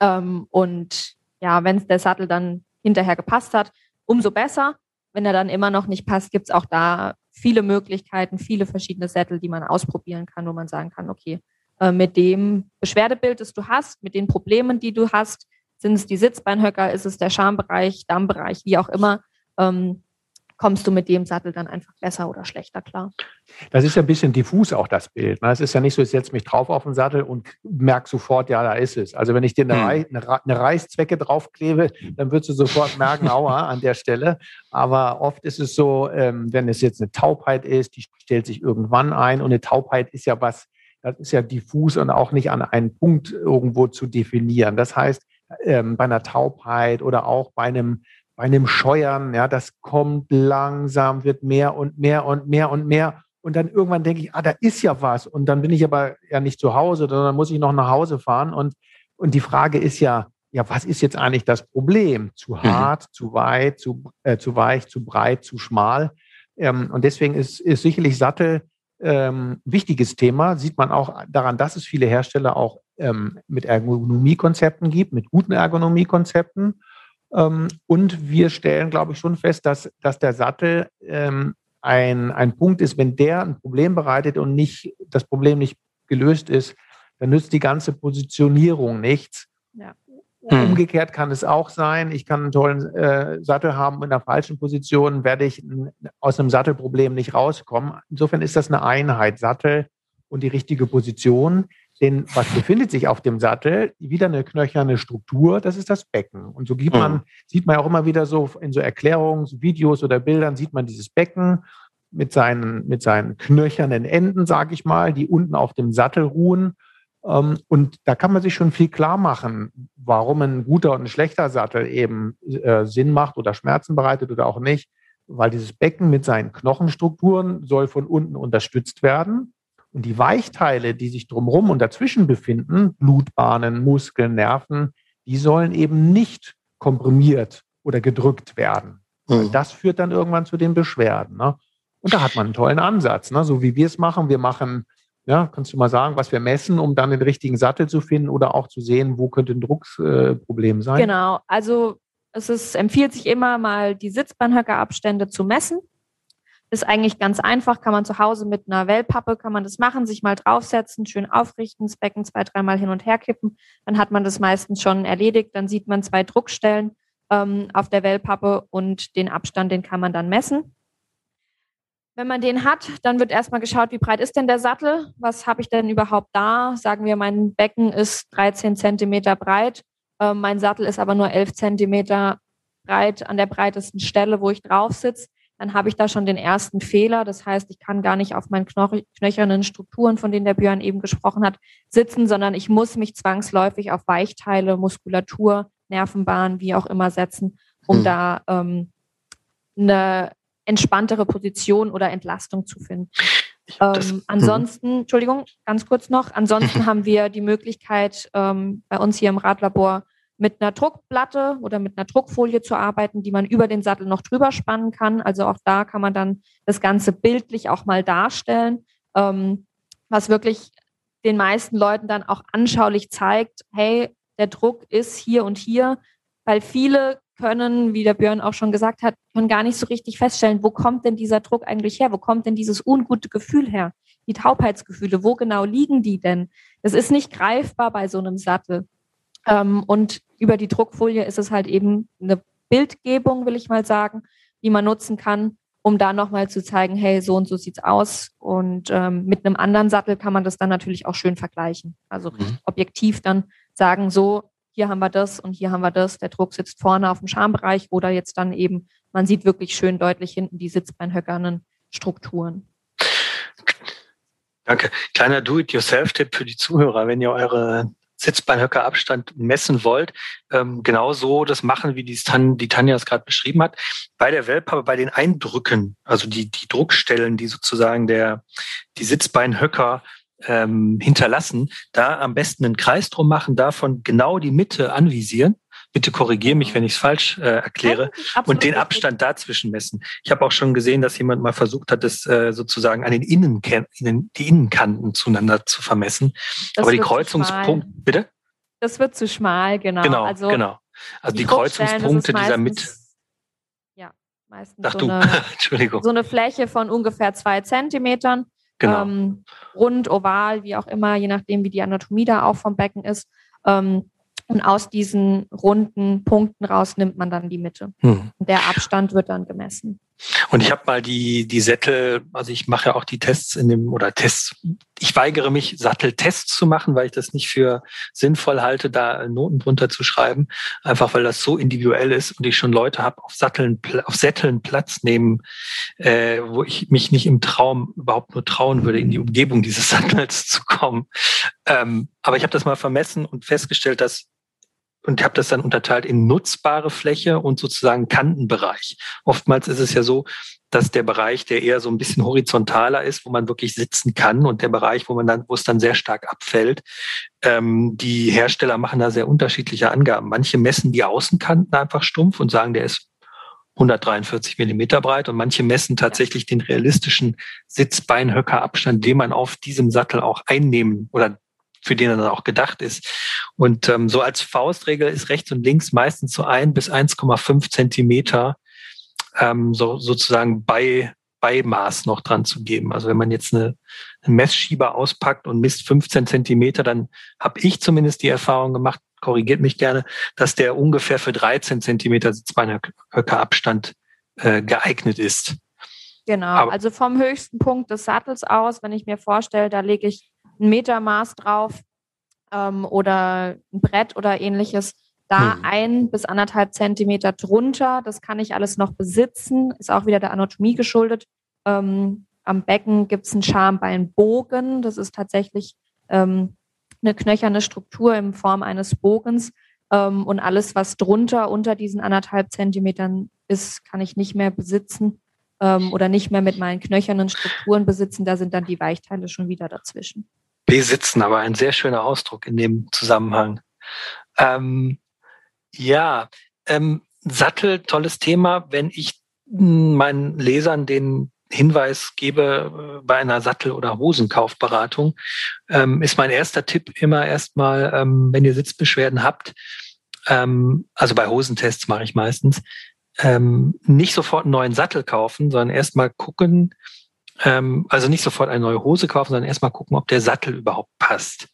Ähm, und ja, wenn der Sattel dann hinterher gepasst hat, umso besser. Wenn er dann immer noch nicht passt, gibt es auch da viele Möglichkeiten, viele verschiedene Sättel, die man ausprobieren kann, wo man sagen kann, okay, äh, mit dem Beschwerdebild, das du hast, mit den Problemen, die du hast, sind es die Sitzbeinhöcker, ist es der Schambereich, Dammbereich, wie auch immer, ähm, kommst du mit dem Sattel dann einfach besser oder schlechter klar. Das ist ja ein bisschen diffus auch das Bild. Ne? Es ist ja nicht so, ich setze mich drauf auf den Sattel und merke sofort, ja, da ist es. Also wenn ich dir eine, hm. Eine Reißzwecke draufklebe, dann würdest du sofort merken, aua, an der Stelle. Aber oft ist es so, ähm, wenn es jetzt eine Taubheit ist, die stellt sich irgendwann ein und eine Taubheit ist ja was, das ist ja diffus und auch nicht an einen Punkt irgendwo zu definieren. Das heißt, ähm, bei einer Taubheit oder auch bei einem bei einem Scheuern, ja, das kommt langsam, wird mehr und mehr und mehr und mehr. Und dann irgendwann denke ich, ah, da ist ja was. Und dann bin ich aber ja nicht zu Hause, sondern muss ich noch nach Hause fahren. Und, und die Frage ist ja, ja, was ist jetzt eigentlich das Problem? Zu mhm. hart, mhm. zu weit, zu, äh, zu weich, zu breit, zu schmal? Ähm, und deswegen ist, ist sicherlich Sattel ähm, wichtiges Thema. Sieht man auch daran, dass es viele Hersteller auch ähm, mit Ergonomiekonzepten gibt, mit guten Ergonomiekonzepten. Ähm, und wir stellen, glaube ich, schon fest, dass, dass der Sattel ähm, ein, ein Punkt ist, wenn der ein Problem bereitet und nicht, das Problem nicht gelöst ist, dann nützt die ganze Positionierung nichts. Ja. Hm. Umgekehrt kann es auch sein, ich kann einen tollen äh, Sattel haben in der falschen Position, werde ich aus einem Sattelproblem nicht rauskommen. Insofern ist das eine Einheit, Sattel und die richtige Position. Denn was befindet sich auf dem Sattel? Wieder eine knöcherne Struktur, das ist das Becken. Und so man, mhm. sieht man auch immer wieder so in so Erklärungsvideos oder Bildern, sieht man dieses Becken mit seinen, mit seinen knöchernen Enden, sage ich mal, die unten auf dem Sattel ruhen. Ähm, und da kann man sich schon viel klar machen, warum ein guter und ein schlechter Sattel eben äh, Sinn macht oder Schmerzen bereitet oder auch nicht. Weil dieses Becken mit seinen Knochenstrukturen soll von unten unterstützt werden. Und die Weichteile, die sich drumherum und dazwischen befinden, Blutbahnen, Muskeln, Nerven, die sollen eben nicht komprimiert oder gedrückt werden. Mhm. Das führt dann irgendwann zu den Beschwerden. Ne? Und da hat man einen tollen Ansatz, ne? so wie wir es machen. Wir machen, ja, kannst du mal sagen, was wir messen, um dann den richtigen Sattel zu finden oder auch zu sehen, wo könnte ein Drucksproblem sein? Genau, also es ist, empfiehlt sich immer mal die Sitzbahnhöckerabstände zu messen ist eigentlich ganz einfach, kann man zu Hause mit einer Wellpappe, kann man das machen, sich mal draufsetzen, schön aufrichten, das Becken zwei, dreimal hin und her kippen. Dann hat man das meistens schon erledigt. Dann sieht man zwei Druckstellen ähm, auf der Wellpappe und den Abstand, den kann man dann messen. Wenn man den hat, dann wird erstmal geschaut, wie breit ist denn der Sattel? Was habe ich denn überhaupt da? Sagen wir, mein Becken ist 13 Zentimeter breit. Äh, mein Sattel ist aber nur 11 Zentimeter breit an der breitesten Stelle, wo ich drauf sitze dann habe ich da schon den ersten Fehler. Das heißt, ich kann gar nicht auf meinen knöchernen Strukturen, von denen der Björn eben gesprochen hat, sitzen, sondern ich muss mich zwangsläufig auf Weichteile, Muskulatur, Nervenbahn, wie auch immer setzen, um hm. da ähm, eine entspanntere Position oder Entlastung zu finden. Ähm, hm. ansonsten, Entschuldigung, ganz kurz noch, ansonsten [laughs] haben wir die Möglichkeit, ähm, bei uns hier im Radlabor mit einer Druckplatte oder mit einer Druckfolie zu arbeiten, die man über den Sattel noch drüber spannen kann. Also auch da kann man dann das Ganze bildlich auch mal darstellen, ähm, was wirklich den meisten Leuten dann auch anschaulich zeigt, hey, der Druck ist hier und hier, weil viele können, wie der Björn auch schon gesagt hat, können gar nicht so richtig feststellen, wo kommt denn dieser Druck eigentlich her? Wo kommt denn dieses ungute Gefühl her? Die Taubheitsgefühle, wo genau liegen die denn? Das ist nicht greifbar bei so einem Sattel. Ähm, und über die Druckfolie ist es halt eben eine Bildgebung, will ich mal sagen, die man nutzen kann, um da nochmal zu zeigen, hey, so und so sieht's aus. Und ähm, mit einem anderen Sattel kann man das dann natürlich auch schön vergleichen. Also mhm. objektiv dann sagen, so, hier haben wir das und hier haben wir das. Der Druck sitzt vorne auf dem Schambereich oder jetzt dann eben, man sieht wirklich schön deutlich hinten die sitzbeinhöckernen Strukturen. Danke. Kleiner Do-it-yourself-Tipp für die Zuhörer, wenn ihr eure Sitzbeinhöckerabstand messen wollt, ähm, genau so das machen, wie die, Tan die Tanja es gerade beschrieben hat. Bei der Wellpappe, bei den Eindrücken, also die, die Druckstellen, die sozusagen der, die Sitzbeinhöcker ähm, hinterlassen, da am besten einen Kreis drum machen, davon genau die Mitte anvisieren Bitte korrigiere mich, wenn ich es falsch äh, erkläre. und den Abstand dazwischen messen. Ich habe auch schon gesehen, dass jemand mal versucht hat, das äh, sozusagen an den Innenkanten, die Innenkanten zueinander zu vermessen. Das Aber die Kreuzungspunkte, bitte? Das wird zu schmal, genau. Genau, also, genau. Also die, die Kreuzungspunkte dieser Mitte. Ja, meistens Sag so, eine, [laughs] Entschuldigung. so eine Fläche von ungefähr zwei Zentimetern. Genau. Ähm, rund, oval, wie auch immer, je nachdem, wie die Anatomie da auch vom Becken ist. Ähm, und aus diesen runden Punkten raus nimmt man dann die Mitte. Hm. Und der Abstand wird dann gemessen. Und ich habe mal die, die Sättel, also ich mache ja auch die Tests in dem, oder Tests, ich weigere mich, Satteltests zu machen, weil ich das nicht für sinnvoll halte, da Noten drunter zu schreiben, einfach weil das so individuell ist und ich schon Leute habe auf Satteln, auf Sätteln Platz nehmen, äh, wo ich mich nicht im Traum überhaupt nur trauen würde, in die Umgebung dieses Sattels zu kommen. Ähm, aber ich habe das mal vermessen und festgestellt, dass und habe das dann unterteilt in nutzbare Fläche und sozusagen Kantenbereich. Oftmals ist es ja so, dass der Bereich, der eher so ein bisschen horizontaler ist, wo man wirklich sitzen kann und der Bereich, wo man dann, wo es dann sehr stark abfällt, ähm, die Hersteller machen da sehr unterschiedliche Angaben. Manche messen die Außenkanten einfach stumpf und sagen, der ist 143 Millimeter breit und manche messen tatsächlich den realistischen Sitzbeinhöckerabstand, den man auf diesem Sattel auch einnehmen oder für den er dann auch gedacht ist. Und ähm, so als Faustregel ist rechts und links meistens so ein bis 1,5 Zentimeter ähm, so sozusagen bei Beimaß noch dran zu geben. Also wenn man jetzt eine, einen Messschieber auspackt und misst 15 Zentimeter, dann habe ich zumindest die Erfahrung gemacht, korrigiert mich gerne, dass der ungefähr für 13 Zentimeter Sitzbeinhöckerabstand äh, geeignet ist. Genau, Aber, also vom höchsten Punkt des Sattels aus, wenn ich mir vorstelle, da lege ich ein Metermaß drauf ähm, oder ein Brett oder ähnliches. Da hm. ein bis anderthalb Zentimeter drunter, das kann ich alles noch besitzen, ist auch wieder der Anatomie geschuldet. Ähm, am Becken gibt es einen Schambeinbogen, das ist tatsächlich ähm, eine knöcherne Struktur in Form eines Bogens. Ähm, und alles, was drunter, unter diesen anderthalb Zentimetern ist, kann ich nicht mehr besitzen ähm, oder nicht mehr mit meinen knöchernen Strukturen besitzen. Da sind dann die Weichteile schon wieder dazwischen. Besitzen, aber ein sehr schöner Ausdruck in dem Zusammenhang. Ähm, ja, ähm, Sattel, tolles Thema. Wenn ich meinen Lesern den Hinweis gebe äh, bei einer Sattel- oder Hosenkaufberatung, ähm, ist mein erster Tipp immer erstmal, ähm, wenn ihr Sitzbeschwerden habt, ähm, also bei Hosentests mache ich meistens, ähm, nicht sofort einen neuen Sattel kaufen, sondern erstmal gucken, ähm, also nicht sofort eine neue Hose kaufen, sondern erstmal gucken, ob der Sattel überhaupt passt.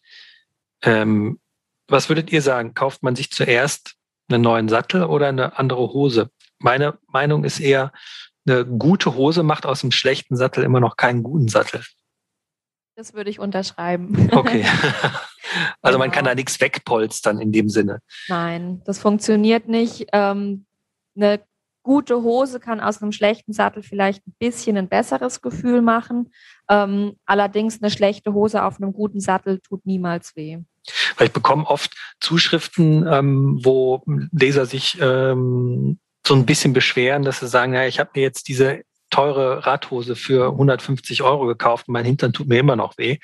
Ähm, was würdet ihr sagen? Kauft man sich zuerst einen neuen Sattel oder eine andere Hose? Meine Meinung ist eher, eine gute Hose macht aus einem schlechten Sattel immer noch keinen guten Sattel. Das würde ich unterschreiben. Okay. [laughs] Also genau. man kann da nichts wegpolstern in dem Sinne. Nein, das funktioniert nicht. Ähm, eine gute Hose kann aus einem schlechten Sattel vielleicht ein bisschen ein besseres Gefühl machen. Ähm, allerdings eine schlechte Hose auf einem guten Sattel tut niemals weh. Weil ich bekomme oft Zuschriften, ähm, wo Leser sich ähm, so ein bisschen beschweren, dass sie sagen, ja, ich habe mir jetzt diese teure Radhose für 150 Euro gekauft und mein Hintern tut mir immer noch weh,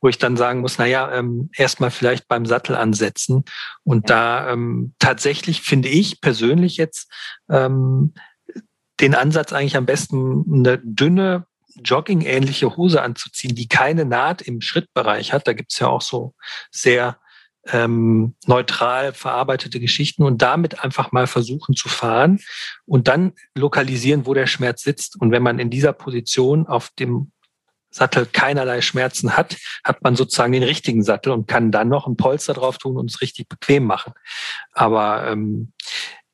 wo ich dann sagen muss, na ja, ähm, erstmal vielleicht beim Sattel ansetzen. Und da ähm, tatsächlich finde ich persönlich jetzt ähm, den Ansatz eigentlich am besten eine dünne Jogging-ähnliche Hose anzuziehen, die keine Naht im Schrittbereich hat. Da gibt's ja auch so sehr ähm, neutral verarbeitete Geschichten und damit einfach mal versuchen zu fahren und dann lokalisieren, wo der Schmerz sitzt. Und wenn man in dieser Position auf dem Sattel keinerlei Schmerzen hat, hat man sozusagen den richtigen Sattel und kann dann noch ein Polster drauf tun und es richtig bequem machen. Aber ähm,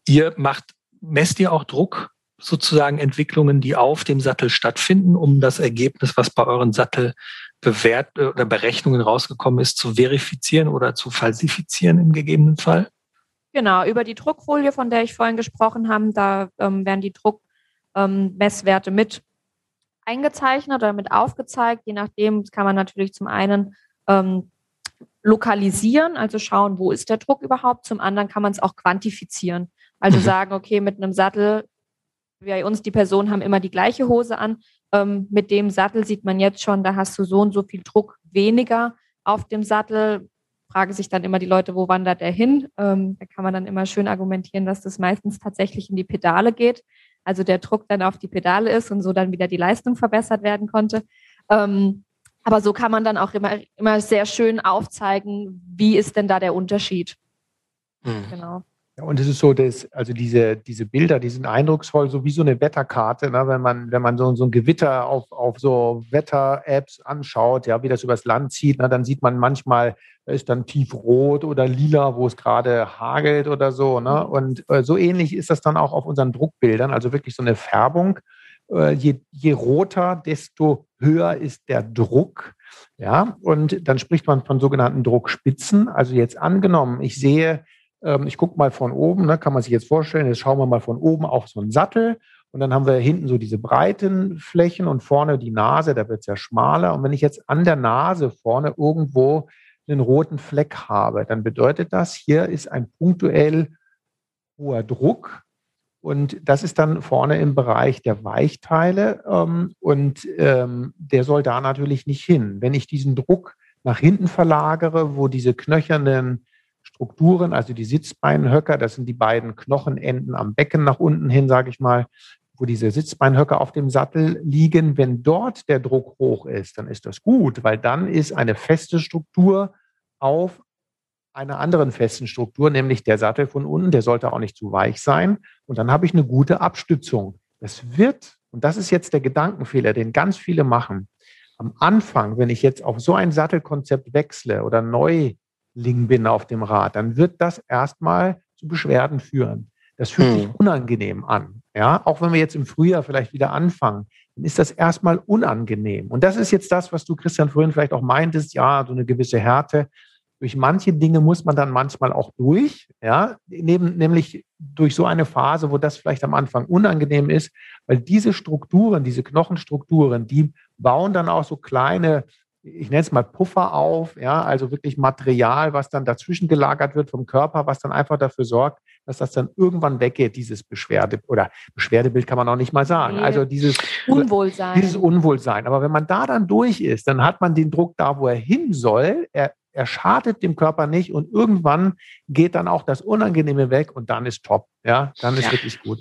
ihr macht, messt ihr auch Druck sozusagen Entwicklungen, die auf dem Sattel stattfinden, um das Ergebnis, was bei euren Sattel bewährt oder Berechnungen rausgekommen ist, zu verifizieren oder zu falsifizieren im gegebenen Fall? Genau, über die Druckfolie, von der ich vorhin gesprochen habe, da ähm, werden die Druckmesswerte ähm, mit eingezeichnet oder mit aufgezeigt. Je nachdem kann man natürlich zum einen ähm, lokalisieren, also schauen, wo ist der Druck überhaupt. Zum anderen kann man es auch quantifizieren. Also mhm. sagen, okay, mit einem Sattel bei uns, die Personen haben immer die gleiche Hose an. Ähm, mit dem Sattel sieht man jetzt schon, da hast du so und so viel Druck weniger auf dem Sattel. Frage sich dann immer die Leute, wo wandert der hin? Ähm, da kann man dann immer schön argumentieren, dass das meistens tatsächlich in die Pedale geht. Also der Druck dann auf die Pedale ist und so dann wieder die Leistung verbessert werden konnte. Ähm, aber so kann man dann auch immer, immer sehr schön aufzeigen, wie ist denn da der Unterschied. Mhm. Genau. Ja, und es ist so, dass, also diese, diese Bilder, die sind eindrucksvoll, so wie so eine Wetterkarte, ne? wenn man, wenn man so, so ein Gewitter auf, auf so Wetter-Apps anschaut, ja, wie das übers Land zieht, ne? dann sieht man manchmal, da ist dann tiefrot oder lila, wo es gerade hagelt oder so. Ne? Mhm. Und äh, so ähnlich ist das dann auch auf unseren Druckbildern, also wirklich so eine Färbung. Äh, je, je roter, desto höher ist der Druck. Ja, und dann spricht man von sogenannten Druckspitzen. Also jetzt angenommen, ich sehe, ähm, ich gucke mal von oben, ne, kann man sich jetzt vorstellen, jetzt schauen wir mal von oben auf so einen Sattel und dann haben wir hinten so diese breiten Flächen und vorne die Nase, da wird es ja schmaler. Und wenn ich jetzt an der Nase vorne irgendwo einen roten Fleck habe, dann bedeutet das, hier ist ein punktuell hoher Druck. Und das ist dann vorne im Bereich der Weichteile. Ähm, und ähm, der soll da natürlich nicht hin. Wenn ich diesen Druck nach hinten verlagere, wo diese knöchernen Strukturen, also die Sitzbeinhöcker, das sind die beiden Knochenenden am Becken nach unten hin, sage ich mal, wo diese Sitzbeinhöcker auf dem Sattel liegen. Wenn dort der Druck hoch ist, dann ist das gut, weil dann ist eine feste Struktur auf einer anderen festen Struktur, nämlich der Sattel von unten, der sollte auch nicht zu weich sein. Und dann habe ich eine gute Abstützung. Das wird, und das ist jetzt der Gedankenfehler, den ganz viele machen. Am Anfang, wenn ich jetzt auf so ein Sattelkonzept wechsle oder neu bin auf dem Rad, dann wird das erstmal zu Beschwerden führen. Das fühlt hm. sich unangenehm an. Ja, auch wenn wir jetzt im Frühjahr vielleicht wieder anfangen, dann ist das erstmal unangenehm. Und das ist jetzt das, was du, Christian, vorhin vielleicht auch meintest, ja, so eine gewisse Härte. Durch manche Dinge muss man dann manchmal auch durch, ja, neben, nämlich durch so eine Phase, wo das vielleicht am Anfang unangenehm ist, weil diese Strukturen, diese Knochenstrukturen, die bauen dann auch so kleine ich nenne es mal Puffer auf, ja, also wirklich Material, was dann dazwischen gelagert wird vom Körper, was dann einfach dafür sorgt, dass das dann irgendwann weggeht, dieses Beschwerde oder Beschwerdebild kann man auch nicht mal sagen. Also dieses Unwohlsein. Dieses Unwohlsein. Aber wenn man da dann durch ist, dann hat man den Druck da, wo er hin soll. Er, er schadet dem Körper nicht und irgendwann geht dann auch das Unangenehme weg und dann ist top. Ja, dann ist ja. wirklich gut.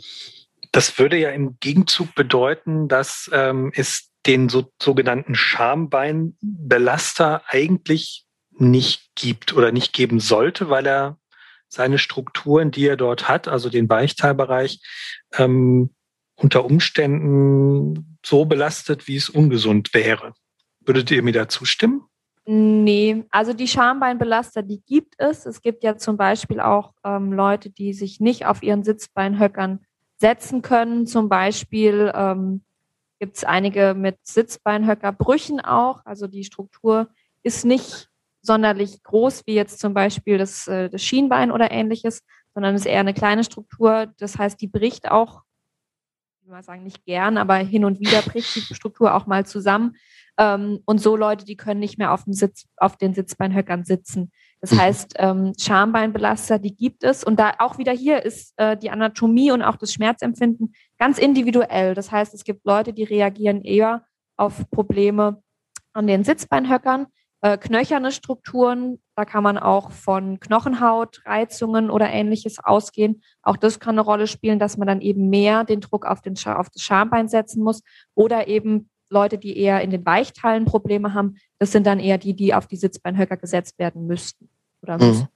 Das würde ja im Gegenzug bedeuten, dass ähm, es den so, sogenannten Schambeinbelaster eigentlich nicht gibt oder nicht geben sollte, weil er seine Strukturen, die er dort hat, also den Weichteilbereich, ähm, unter Umständen so belastet, wie es ungesund wäre. Würdet ihr mir da zustimmen? Nee, also die Schambeinbelaster, die gibt es. Es gibt ja zum Beispiel auch ähm, Leute, die sich nicht auf ihren Sitzbeinhöckern setzen können. Zum Beispiel ähm, gibt es einige mit Sitzbeinhöckerbrüchen auch. Also die Struktur ist nicht sonderlich groß, wie jetzt zum Beispiel das, äh, das Schienbein oder ähnliches, sondern ist eher eine kleine Struktur. Das heißt, die bricht auch ich will mal sagen, nicht gern, aber hin und wieder bricht die Struktur auch mal zusammen. Ähm, und so Leute, die können nicht mehr auf, dem Sitz, auf den Sitzbeinhöckern sitzen. Das mhm. heißt, ähm, Schambeinbelaster, die gibt es. Und da auch wieder hier ist äh, die Anatomie und auch das Schmerzempfinden ganz individuell. Das heißt, es gibt Leute, die reagieren eher auf Probleme an den Sitzbeinhöckern. Äh, knöcherne Strukturen, da kann man auch von Knochenhautreizungen oder ähnliches ausgehen. Auch das kann eine Rolle spielen, dass man dann eben mehr den Druck auf, den, auf das Schambein setzen muss. Oder eben Leute, die eher in den Weichteilen Probleme haben, das sind dann eher die, die auf die Sitzbeinhöcker gesetzt werden müssten oder mhm. müssen.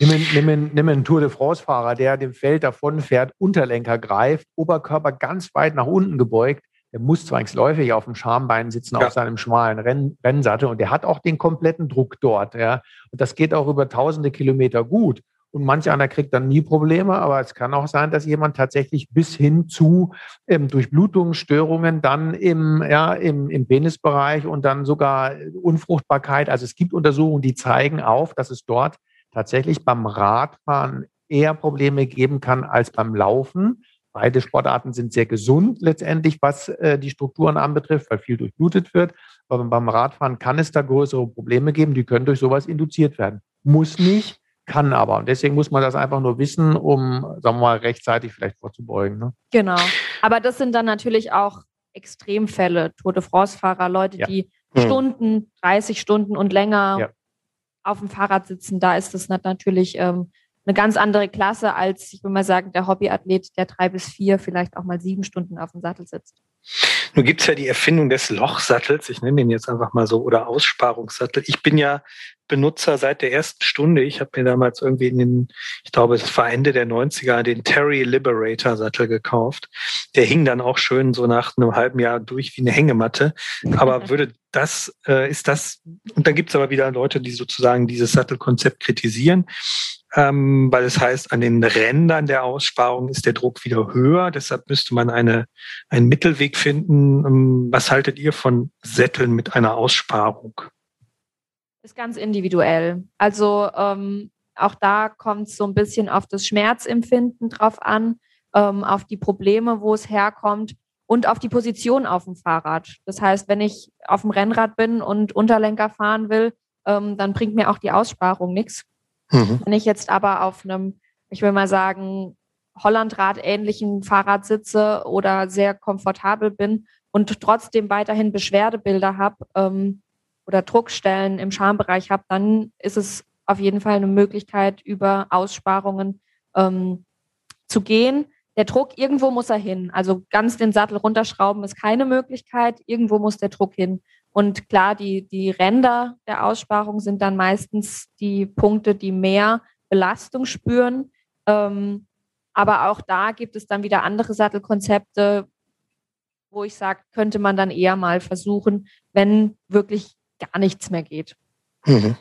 Nimm einen, nimm, nimm einen Tour de France-Fahrer, der dem Feld davonfährt, Unterlenker greift, Oberkörper ganz weit nach unten gebeugt. Der muss zwangsläufig auf dem Schambein sitzen, ja. auf seinem schmalen Renn, Rennsattel. Und der hat auch den kompletten Druck dort. Ja. Und das geht auch über tausende Kilometer gut. Und manch einer kriegt dann nie Probleme, aber es kann auch sein, dass jemand tatsächlich bis hin zu ähm, Durchblutungsstörungen dann im, ja, im, im Penisbereich und dann sogar Unfruchtbarkeit. Also es gibt Untersuchungen, die zeigen auf, dass es dort tatsächlich beim Radfahren eher Probleme geben kann als beim Laufen. Beide Sportarten sind sehr gesund letztendlich, was äh, die Strukturen anbetrifft, weil viel durchblutet wird. Aber beim Radfahren kann es da größere Probleme geben, die können durch sowas induziert werden. Muss nicht, kann aber. Und deswegen muss man das einfach nur wissen, um, sagen wir mal, rechtzeitig vielleicht vorzubeugen. Ne? Genau. Aber das sind dann natürlich auch Extremfälle, Tour de France-Fahrer, Leute, ja. die hm. Stunden, 30 Stunden und länger ja. auf dem Fahrrad sitzen. Da ist das natürlich ähm, eine ganz andere Klasse als, ich würde mal sagen, der Hobbyathlet, der drei bis vier, vielleicht auch mal sieben Stunden auf dem Sattel sitzt. Nun gibt es ja die Erfindung des Lochsattels, ich nenne den jetzt einfach mal so, oder Aussparungssattel. Ich bin ja Benutzer seit der ersten Stunde. Ich habe mir damals irgendwie in den, ich glaube, es war Ende der 90er, den Terry Liberator Sattel gekauft. Der hing dann auch schön so nach einem halben Jahr durch wie eine Hängematte. Aber [laughs] würde das, äh, ist das, und dann gibt es aber wieder Leute, die sozusagen dieses Sattelkonzept kritisieren ähm, weil es heißt, an den Rändern der Aussparung ist der Druck wieder höher. Deshalb müsste man eine, einen Mittelweg finden. Ähm, was haltet ihr von Sätteln mit einer Aussparung? Ist ganz individuell. Also ähm, auch da kommt es so ein bisschen auf das Schmerzempfinden drauf an, ähm, auf die Probleme, wo es herkommt und auf die Position auf dem Fahrrad. Das heißt, wenn ich auf dem Rennrad bin und Unterlenker fahren will, ähm, dann bringt mir auch die Aussparung nichts Mhm. Wenn ich jetzt aber auf einem, ich will mal sagen, Hollandrad-ähnlichen Fahrrad sitze oder sehr komfortabel bin und trotzdem weiterhin Beschwerdebilder habe ähm, oder Druckstellen im Schambereich habe, dann ist es auf jeden Fall eine Möglichkeit, über Aussparungen ähm, zu gehen. Der Druck, irgendwo muss er hin. Also ganz den Sattel runterschrauben ist keine Möglichkeit. Irgendwo muss der Druck hin. Und klar, die, die Ränder der Aussparung sind dann meistens die Punkte, die mehr Belastung spüren. Ähm, aber auch da gibt es dann wieder andere Sattelkonzepte, wo ich sage, könnte man dann eher mal versuchen, wenn wirklich gar nichts mehr geht. Mhm.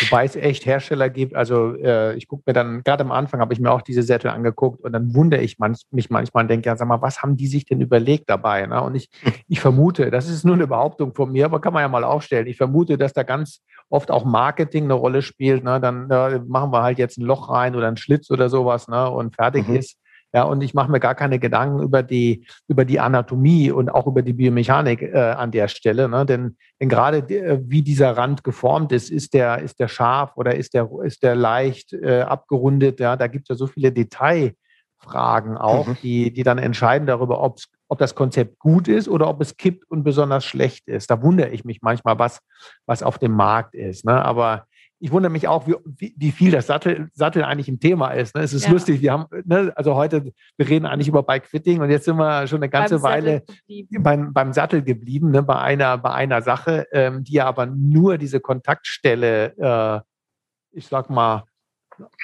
Wobei es echt Hersteller gibt, also äh, ich gucke mir dann, gerade am Anfang habe ich mir auch diese Sättel angeguckt und dann wundere ich manch, mich manchmal und denke, ja, sag mal, was haben die sich denn überlegt dabei? Ne? Und ich, ich vermute, das ist nur eine Behauptung von mir, aber kann man ja mal aufstellen. Ich vermute, dass da ganz oft auch Marketing eine Rolle spielt. Ne? Dann äh, machen wir halt jetzt ein Loch rein oder einen Schlitz oder sowas ne? und fertig mhm. ist. Ja, und ich mache mir gar keine Gedanken über die, über die Anatomie und auch über die Biomechanik äh, an der Stelle. Ne? Denn, denn gerade äh, wie dieser Rand geformt ist, ist der, ist der scharf oder ist der, ist der leicht äh, abgerundet? Ja, da gibt es ja so viele Detailfragen auch, mhm. die, die dann entscheiden darüber, ob's, ob das Konzept gut ist oder ob es kippt und besonders schlecht ist. Da wundere ich mich manchmal, was, was auf dem Markt ist. Ne? Aber ich wundere mich auch, wie, wie viel das Sattel, Sattel eigentlich ein Thema ist. Ne? Es ist ja. lustig, wir haben, ne, also heute, wir reden eigentlich über Bike-Fitting und jetzt sind wir schon eine ganze beim Weile beim, beim Sattel geblieben, ne, bei, einer, bei einer Sache, ähm, die aber nur diese Kontaktstelle, äh, ich sag mal,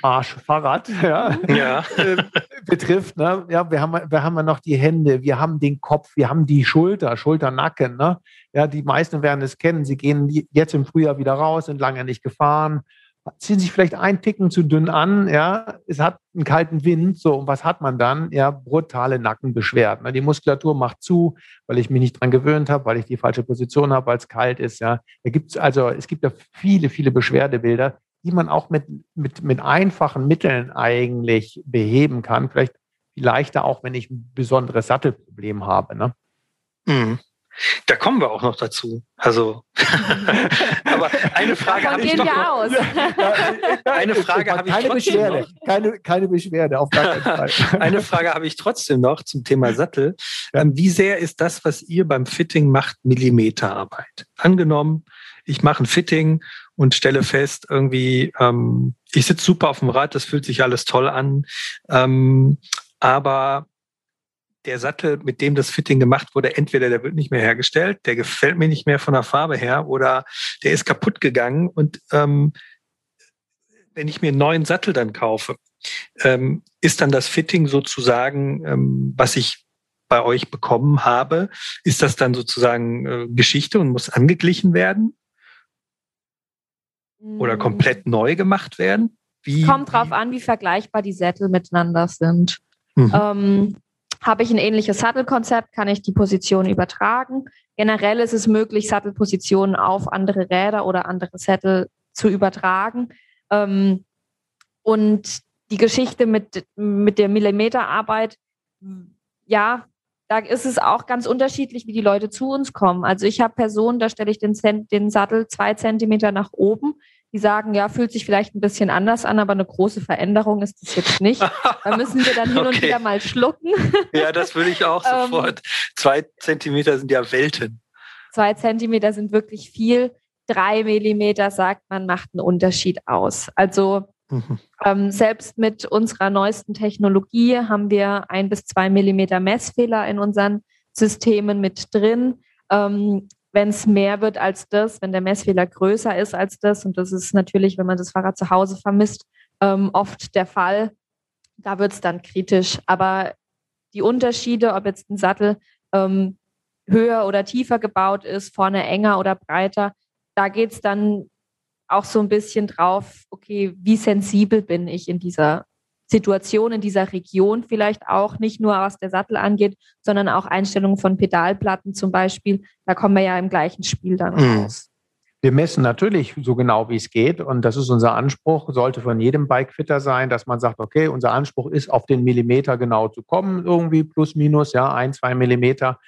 Arschfahrrad [laughs] ja, ja. Äh, betrifft. Ne? Ja, wir haben, wir haben noch die Hände, wir haben den Kopf, wir haben die Schulter, Schulternacken. Ne? Ja, die meisten werden es kennen. Sie gehen jetzt im Frühjahr wieder raus, sind lange nicht gefahren, ziehen sich vielleicht ein Ticken zu dünn an. Ja, es hat einen kalten Wind. So, und was hat man dann? Ja, brutale Nackenbeschwerden. Ne? Die Muskulatur macht zu, weil ich mich nicht dran gewöhnt habe, weil ich die falsche Position habe, weil es kalt ist. Ja, da gibt's also, es gibt ja viele, viele Beschwerdebilder die man auch mit, mit, mit einfachen Mitteln eigentlich beheben kann. Vielleicht viel leichter, auch wenn ich ein besonderes Sattelproblem habe. Ne? Mhm. Da kommen wir auch noch dazu. Also, [laughs] aber eine Frage habe ich noch. Wir aus. [laughs] eine Frage habe ich keine trotzdem Beschwerde, noch. Keine, keine Beschwerde, auf gar keinen Fall. [laughs] eine Frage habe ich trotzdem noch zum Thema Sattel. Ähm, Wie sehr ist das, was ihr beim Fitting macht, Millimeterarbeit? Angenommen, ich mache ein Fitting und stelle fest, irgendwie, ähm, ich sitze super auf dem Rad, das fühlt sich alles toll an, ähm, aber der Sattel, mit dem das Fitting gemacht wurde, entweder der wird nicht mehr hergestellt, der gefällt mir nicht mehr von der Farbe her oder der ist kaputt gegangen und ähm, wenn ich mir einen neuen Sattel dann kaufe, ähm, ist dann das Fitting sozusagen, ähm, was ich bei euch bekommen habe, ist das dann sozusagen äh, Geschichte und muss angeglichen werden oder Mm. komplett neu gemacht werden? Wie, Kommt drauf an, wie vergleichbar die Sättel miteinander sind. Mhm. Ähm, Habe ich ein ähnliches Sattelkonzept, kann ich die Position übertragen. Generell ist es möglich, Sattelpositionen auf andere Räder oder andere Sättel zu übertragen. Ähm, und die Geschichte mit, mit der Millimeterarbeit, ja, da ist es auch ganz unterschiedlich, wie die Leute zu uns kommen. Also ich habe Personen, da stelle ich den, den Sattel zwei Zentimeter nach oben. Die sagen, ja, fühlt sich vielleicht ein bisschen anders an, aber eine große Veränderung ist das jetzt nicht. [laughs] Da müssen wir dann hin und Okay. wieder mal schlucken. Ja, das würde ich auch [laughs] Ähm, sofort. Zwei Zentimeter sind ja Welten. Zwei Zentimeter sind wirklich viel. Drei Millimeter, sagt man, macht einen Unterschied aus. Also Mhm. ähm, selbst mit unserer neuesten Technologie haben wir ein bis zwei Millimeter Messfehler in unseren Systemen mit drin. Ähm, wenn es mehr wird als das, wenn der Messfehler größer ist als das, und das ist natürlich, wenn man das Fahrrad zu Hause vermisst, ähm, oft der Fall, da wird es dann kritisch. Aber die Unterschiede, ob jetzt ein Sattel ähm, höher oder tiefer gebaut ist, vorne enger oder breiter, da geht es dann auch so ein bisschen drauf, okay, wie sensibel bin ich in dieser Situation, in dieser Region vielleicht auch, nicht nur was der Sattel angeht, sondern auch Einstellungen von Pedalplatten zum Beispiel. Da kommen wir ja im gleichen Spiel dann Mhm. raus. Wir messen natürlich so genau, wie es geht. Und das ist unser Anspruch, sollte von jedem Bikefitter sein, dass man sagt, okay, unser Anspruch ist, auf den Millimeter genau zu kommen, irgendwie plus, minus, ja, ein, zwei Millimeter.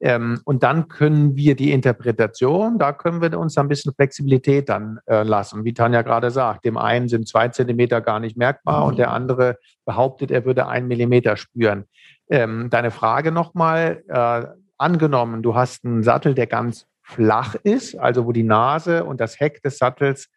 Ähm, und dann können wir die Interpretation, da können wir uns ein bisschen Flexibilität dann äh, lassen. Wie Tanja gerade sagt, dem einen sind zwei Zentimeter gar nicht merkbar und der andere behauptet, er würde einen Millimeter spüren. Ähm, deine Frage nochmal, äh, angenommen, du hast einen Sattel, der ganz flach ist, also wo die Nase und das Heck des Sattels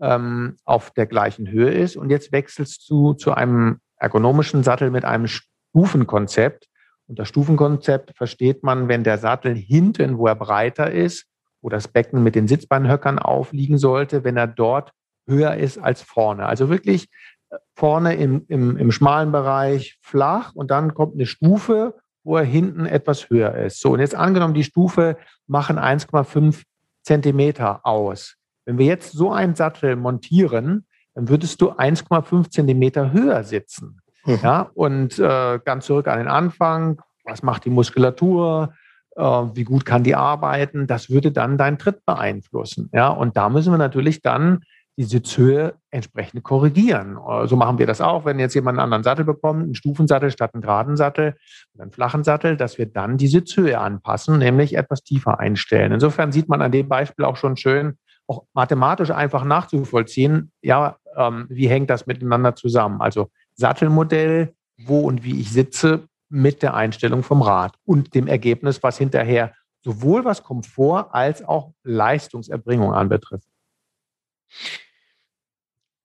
ähm, auf der gleichen Höhe ist. Und jetzt wechselst du zu einem ergonomischen Sattel mit einem Stufenkonzept. Und das Stufenkonzept versteht man, wenn der Sattel hinten, wo er breiter ist, wo das Becken mit den Sitzbeinhöckern aufliegen sollte, wenn er dort höher ist als vorne. Also wirklich äh, vorne im, im, im schmalen Bereich flach und dann kommt eine Stufe, wo er hinten etwas höher ist. So, und jetzt angenommen, die Stufe machen 1,5 Zentimeter aus. Wenn wir jetzt so einen Sattel montieren, dann würdest du 1,5 Zentimeter höher sitzen. Mhm. Ja, und äh, ganz zurück an den Anfang, was macht die Muskulatur, äh, wie gut kann die arbeiten, das würde dann deinen Tritt beeinflussen. Ja, und da müssen wir natürlich dann die Sitzhöhe entsprechend korrigieren. Äh, So machen wir das auch, wenn jetzt jemand einen anderen Sattel bekommt, einen Stufensattel statt einen geraden Sattel oder einen flachen Sattel, dass wir dann die Sitzhöhe anpassen, nämlich etwas tiefer einstellen. Insofern sieht man an dem Beispiel auch schon schön, auch mathematisch einfach nachzuvollziehen, ja, ähm, wie hängt das miteinander zusammen? Also Sattelmodell, wo und wie ich sitze mit der Einstellung vom Rad und dem Ergebnis, was hinterher sowohl was Komfort als auch Leistungserbringung anbetrifft.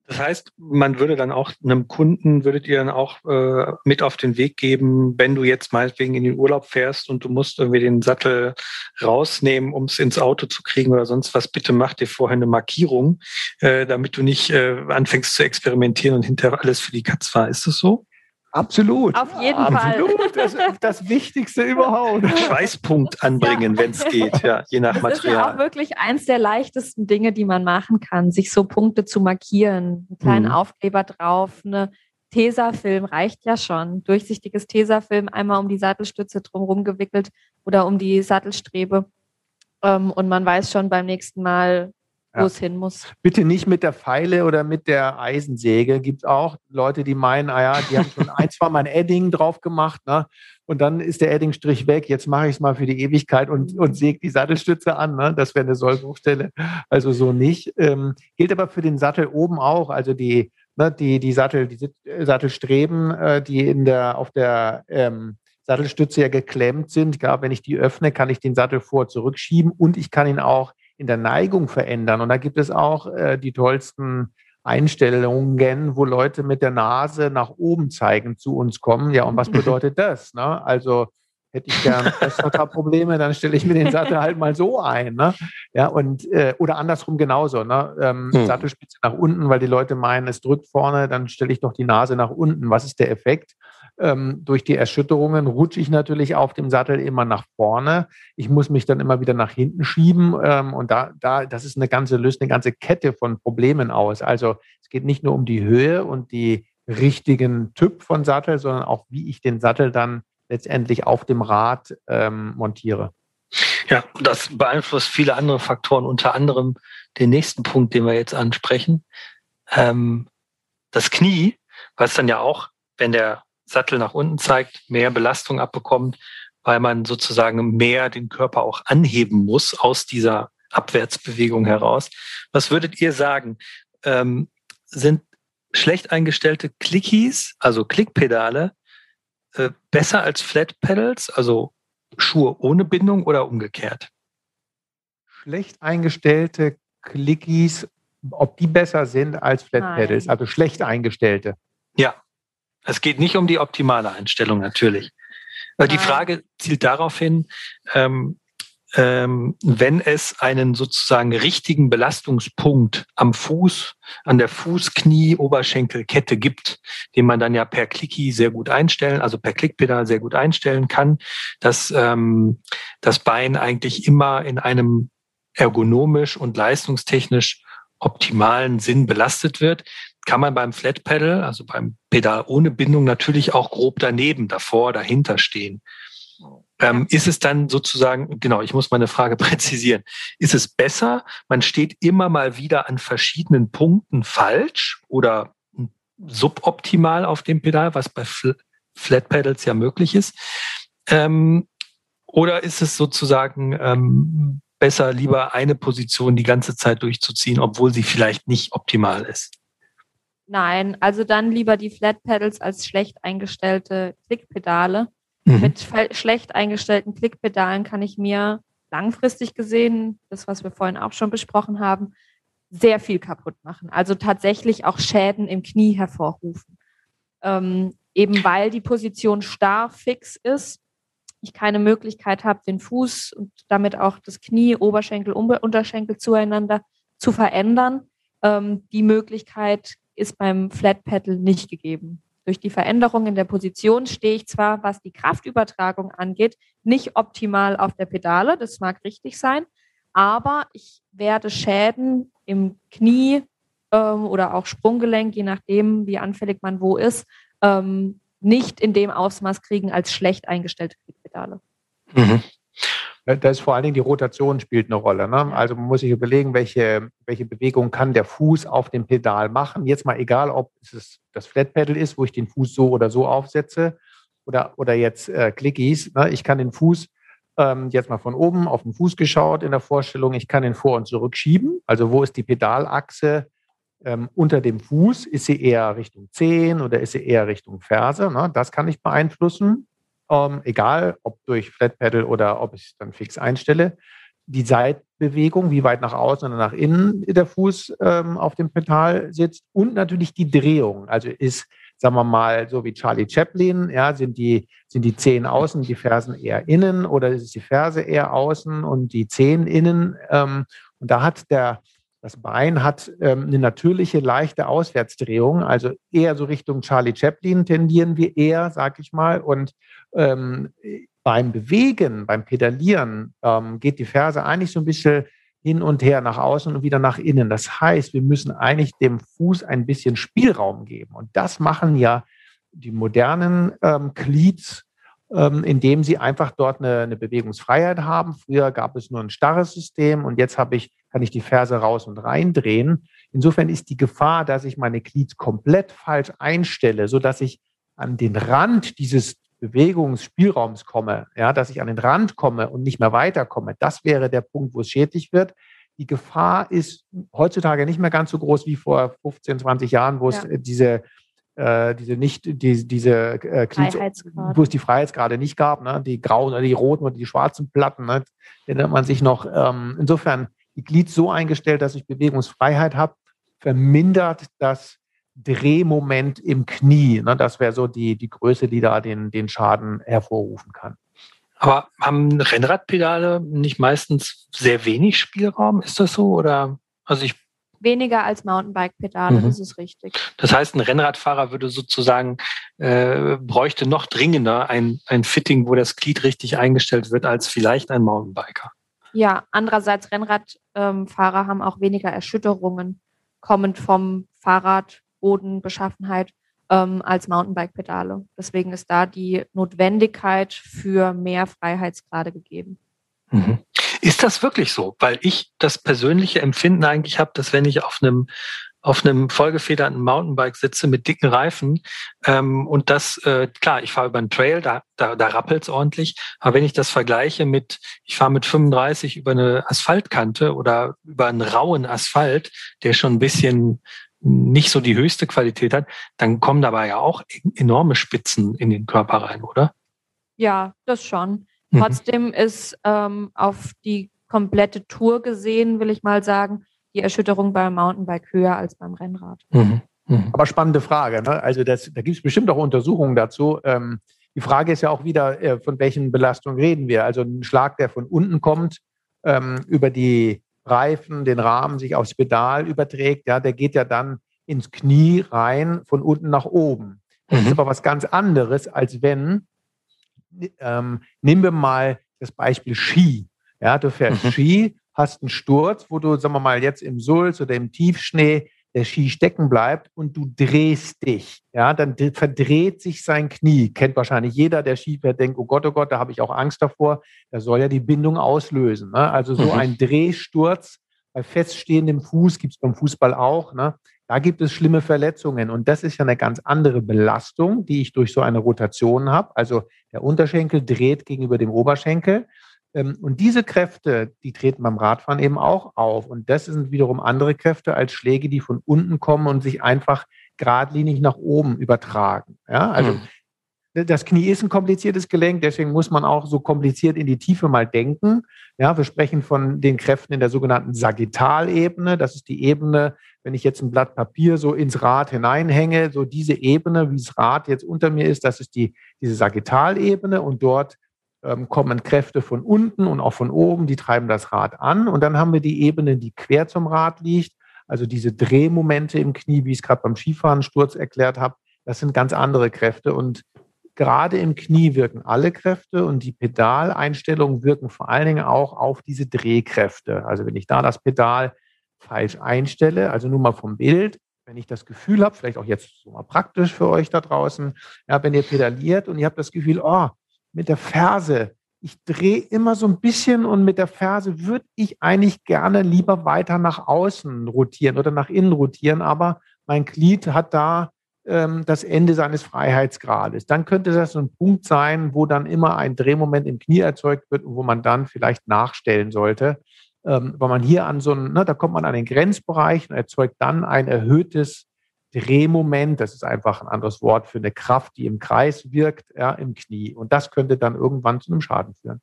Das heißt, man würde dann auch einem Kunden, würdet ihr dann auch äh, mit auf den Weg geben, wenn du jetzt meinetwegen in den Urlaub fährst und du musst irgendwie den Sattel rausnehmen, um es ins Auto zu kriegen oder sonst was, bitte mach dir vorher eine Markierung, äh, damit du nicht äh, anfängst zu experimentieren und hinterher alles für die Katz war. Ist das so? Absolut. Auf jeden Absolut. Fall. Das, das Wichtigste überhaupt. Schweißpunkt anbringen, wenn es geht, ja, je nach Das ist ja auch Material. wirklich eins der leichtesten Dinge, die man machen kann, sich so Punkte zu markieren. Einen kleinen Mhm. Aufkleber drauf, eine Tesafilm reicht ja schon. Durchsichtiges Tesafilm einmal um die Sattelstütze drumherum gewickelt oder um die Sattelstrebe. Ähm, und man weiß schon beim nächsten Mal, wo ja. es hin muss. Bitte nicht mit der Pfeile oder mit der Eisensäge. Gibt es auch Leute, die meinen, ah ja, die haben schon ein, zwei Mal ein Edding drauf gemacht, ne? Und dann ist der Eddingstrich weg. Jetzt mache ich es mal für die Ewigkeit und, und säge die Sattelstütze an. Ne? Das wäre eine Sollbruchstelle. Also so nicht. Ähm, gilt aber für den Sattel oben auch. Also die, ne, die, die Sattel, die Sattelstreben, äh, die in der, auf der ähm, Sattelstütze ja geklemmt sind. Glaube, wenn ich die öffne, kann ich den Sattel vor- zurückschieben und ich kann ihn auch in der Neigung verändern. Und da gibt es auch äh, die tollsten Einstellungen, wo Leute mit der Nase nach oben zeigen zu uns kommen. Ja, und was [laughs] bedeutet das? Ne? Also hätte ich gern Probleme, dann stelle ich mir den Sattel halt mal so ein. Ne? Ja, und äh, oder andersrum genauso. Ne? Ähm, hm. Sattelspitze nach unten, weil die Leute meinen, es drückt vorne, dann stelle ich doch die Nase nach unten. Was ist der Effekt? Ähm, durch die Erschütterungen rutsche ich natürlich auf dem Sattel immer nach vorne. Ich muss mich dann immer wieder nach hinten schieben. Ähm, und da, da, das ist eine ganze, löst eine ganze Kette von Problemen aus. Also es geht nicht nur um die Höhe und die richtigen Typ von Sattel, sondern auch, wie ich den Sattel dann letztendlich auf dem Rad ähm, montiere. Ja, das beeinflusst viele andere Faktoren, unter anderem den nächsten Punkt, den wir jetzt ansprechen. Ähm, das Knie, was dann ja auch, wenn der Sattel nach unten zeigt, mehr Belastung abbekommt, weil man sozusagen mehr den Körper auch anheben muss aus dieser Abwärtsbewegung heraus. Was würdet ihr sagen? Ähm, sind schlecht eingestellte Clickies, also Klickpedale, äh, besser als Flat Pedals, also Schuhe ohne Bindung oder umgekehrt? Schlecht eingestellte Clickies, ob die besser sind als Flat Pedals, also schlecht eingestellte. Ja, es geht nicht um die optimale Einstellung natürlich. Aber die Frage zielt darauf hin, ähm, ähm, wenn es einen sozusagen richtigen Belastungspunkt am Fuß, an der Fuß-Knie-Oberschenkelkette gibt, den man dann ja per Clicky sehr gut einstellen, also per Klickpedal sehr gut einstellen kann, dass ähm, das Bein eigentlich immer in einem ergonomisch und leistungstechnisch optimalen Sinn belastet wird, kann man beim Flat Pedal, also beim Pedal ohne Bindung, natürlich auch grob daneben, davor, dahinter stehen. Ähm, ist es dann sozusagen, genau, ich muss meine Frage [laughs] präzisieren, ist es besser, man steht immer mal wieder an verschiedenen Punkten falsch oder suboptimal auf dem Pedal, was bei Flat Pedals ja möglich ist? Ähm, oder ist es sozusagen ähm, besser, lieber eine Position die ganze Zeit durchzuziehen, obwohl sie vielleicht nicht optimal ist? Nein, also dann lieber die Flat Pedals als schlecht eingestellte Klickpedale. Mhm. Mit schlecht eingestellten Klickpedalen kann ich mir langfristig gesehen, das was wir vorhin auch schon besprochen haben, sehr viel kaputt machen. Also tatsächlich auch Schäden im Knie hervorrufen. Ähm, eben weil die Position starr fix ist, ich keine Möglichkeit habe, den Fuß und damit auch das Knie, Oberschenkel, Unterschenkel zueinander zu verändern. Ähm, die Möglichkeit ist beim Flat Pedal nicht gegeben. Durch die Veränderung in der Position stehe ich zwar, was die Kraftübertragung angeht, nicht optimal auf der Pedale, das mag richtig sein, aber ich werde Schäden im Knie ähm, oder auch Sprunggelenk, je nachdem, wie anfällig man wo ist, ähm, nicht in dem Ausmaß kriegen als schlecht eingestellte Pedale. Mhm. Da ist vor allen Dingen die Rotation spielt eine Rolle. Ne? Also man muss sich überlegen, welche, welche Bewegung kann der Fuß auf dem Pedal machen. Jetzt mal egal, ob es das Flat Pedal ist, wo ich den Fuß so oder so aufsetze oder, oder jetzt äh, Clickies. Ne? Ich kann den Fuß ähm, jetzt mal von oben auf den Fuß geschaut in der Vorstellung. Ich kann ihn vor und zurück schieben. Also wo ist die Pedalachse ähm, unter dem Fuß? Ist sie eher Richtung Zehen oder ist sie eher Richtung Ferse? Ne? Das kann ich beeinflussen ähm, egal ob durch Flat Pedal oder ob ich es dann fix einstelle. Die Seitbewegung, wie weit nach außen oder nach innen der Fuß ähm, auf dem Pedal sitzt und natürlich die Drehung. Also ist, sagen wir mal, so wie Charlie Chaplin, ja, sind die, sind die Zehen außen, die Fersen eher innen oder ist die Ferse eher außen und die Zehen innen? Ähm, und da hat der, das Bein hat ähm, eine natürliche, leichte Auswärtsdrehung, also eher so Richtung Charlie Chaplin tendieren wir eher, sag ich mal. Und ähm, beim Bewegen, beim Pedalieren ähm, geht die Ferse eigentlich so ein bisschen hin und her nach außen und wieder nach innen. Das heißt, wir müssen eigentlich dem Fuß ein bisschen Spielraum geben. Und das machen ja die modernen ähm, Cleats, ähm, indem sie einfach dort eine, eine, Bewegungsfreiheit haben. Früher gab es nur ein starres System und jetzt habe ich, kann ich die Ferse raus und rein drehen. Insofern ist die Gefahr, dass ich meine Glieds komplett falsch einstelle, so dass ich an den Rand dieses Bewegungsspielraums komme, ja, dass ich an den Rand komme und nicht mehr weiterkomme. Das wäre der Punkt, wo es schädlich wird. Die Gefahr ist heutzutage nicht mehr ganz so groß wie vor 15, 20 Jahren, wo ja. es diese äh, diese nicht, die, diese äh, Glieds, wo es die Freiheitsgrade nicht gab, ne? die grauen oder die roten oder die schwarzen Platten, ne? erinnert man sich noch. Ähm, insofern Glied so eingestellt, dass ich Bewegungsfreiheit habe, vermindert das Drehmoment im Knie. Ne? Das wäre so die, die Größe, die da den, den Schaden hervorrufen kann. Aber haben Rennradpedale nicht meistens sehr wenig Spielraum? Ist das so? Oder also ich weniger als Mountainbike-Pedale, mhm. das ist richtig. Das heißt, ein Rennradfahrer würde sozusagen, äh, bräuchte noch dringender ein, ein Fitting, wo das Glied richtig eingestellt wird, als vielleicht ein Mountainbiker. Ja, andererseits Rennradfahrer ähm, haben auch weniger Erschütterungen, kommend vom Fahrrad, Bodenbeschaffenheit ähm, als Mountainbike-Pedale. Deswegen ist da die Notwendigkeit für mehr Freiheitsgrade gegeben. Mhm. Ist das wirklich so? Weil ich das persönliche Empfinden eigentlich habe, dass wenn ich auf einem auf einem vollgefederten Mountainbike sitze mit dicken Reifen ähm, und das, äh, klar, ich fahre über einen Trail, da, da, da rappelt's ordentlich, aber wenn ich das vergleiche mit, ich fahre mit 35 über eine Asphaltkante oder über einen rauen Asphalt, der schon ein bisschen nicht so die höchste Qualität hat, dann kommen dabei ja auch enorme Spitzen in den Körper rein, oder? Ja, das schon. Mhm. Trotzdem ist ähm, auf die komplette Tour gesehen, will ich mal sagen, die Erschütterung beim Mountainbike höher als beim Rennrad. Mhm. Mhm. Aber spannende Frage. Ne? Also das, da gibt es bestimmt auch Untersuchungen dazu. Ähm, die Frage ist ja auch wieder, äh, von welchen Belastungen reden wir? Also ein Schlag, der von unten kommt, ähm, über die Reifen, den Rahmen sich aufs Pedal überträgt, ja, der geht ja dann ins Knie rein, von unten nach oben. Das ist mhm. aber was ganz anderes, als wenn ähm, nehmen wir mal das Beispiel Ski. Ja, du fährst mhm. Ski, hast einen Sturz, wo du, sagen wir mal, jetzt im Sulz oder im Tiefschnee der Ski stecken bleibt und du drehst dich. Ja, dann verdreht sich sein Knie. Kennt wahrscheinlich jeder, der Ski fährt, denkt, oh Gott, oh Gott, da habe ich auch Angst davor. Das soll ja die Bindung auslösen. Ne? Also so mhm. ein Drehsturz bei feststehendem Fuß gibt es beim Fußball auch. Ne? Da gibt es schlimme Verletzungen und das ist ja eine ganz andere Belastung, die ich durch so eine Rotation habe. Also der Unterschenkel dreht gegenüber dem Oberschenkel. Ähm, und diese Kräfte, die treten beim Radfahren eben auch auf. Und das sind wiederum andere Kräfte als Schläge, die von unten kommen und sich einfach geradlinig nach oben übertragen. Ja, also mhm das Knie ist ein kompliziertes Gelenk, deswegen muss man auch so kompliziert in die Tiefe mal denken. Ja, wir sprechen von den Kräften in der sogenannten Sagittalebene. Das ist die Ebene, wenn ich jetzt ein Blatt Papier so ins Rad hineinhänge, so diese Ebene, wie das Rad jetzt unter mir ist, das ist die, diese Sagittalebene und dort ähm, kommen Kräfte von unten und auch von oben, die treiben das Rad an. Und dann haben wir die Ebene, die quer zum Rad liegt, also diese Drehmomente im Knie, wie ich es gerade beim Skifahren Sturz erklärt habe. Das sind ganz andere Kräfte und Gerade im Knie wirken alle Kräfte und die Pedaleinstellungen wirken vor allen Dingen auch auf diese Drehkräfte. Also wenn ich da das Pedal falsch einstelle, also nur mal vom Bild, wenn ich das Gefühl habe, vielleicht auch jetzt so mal praktisch für euch da draußen, ja, wenn ihr pedaliert und ihr habt das Gefühl, oh, mit der Ferse, ich drehe immer so ein bisschen und mit der Ferse würde ich eigentlich gerne lieber weiter nach außen rotieren oder nach innen rotieren, aber mein Glied hat da ähm, das Ende seines Freiheitsgrades. Dann könnte das so ein Punkt sein, wo dann immer ein Drehmoment im Knie erzeugt wird und wo man dann vielleicht nachstellen sollte. Ähm, weil man hier an so einen, ne, da kommt man an den Grenzbereich und erzeugt dann ein erhöhtes Drehmoment. Das ist einfach ein anderes Wort für eine Kraft, die im Kreis wirkt, ja, im Knie. Und das könnte dann irgendwann zu einem Schaden führen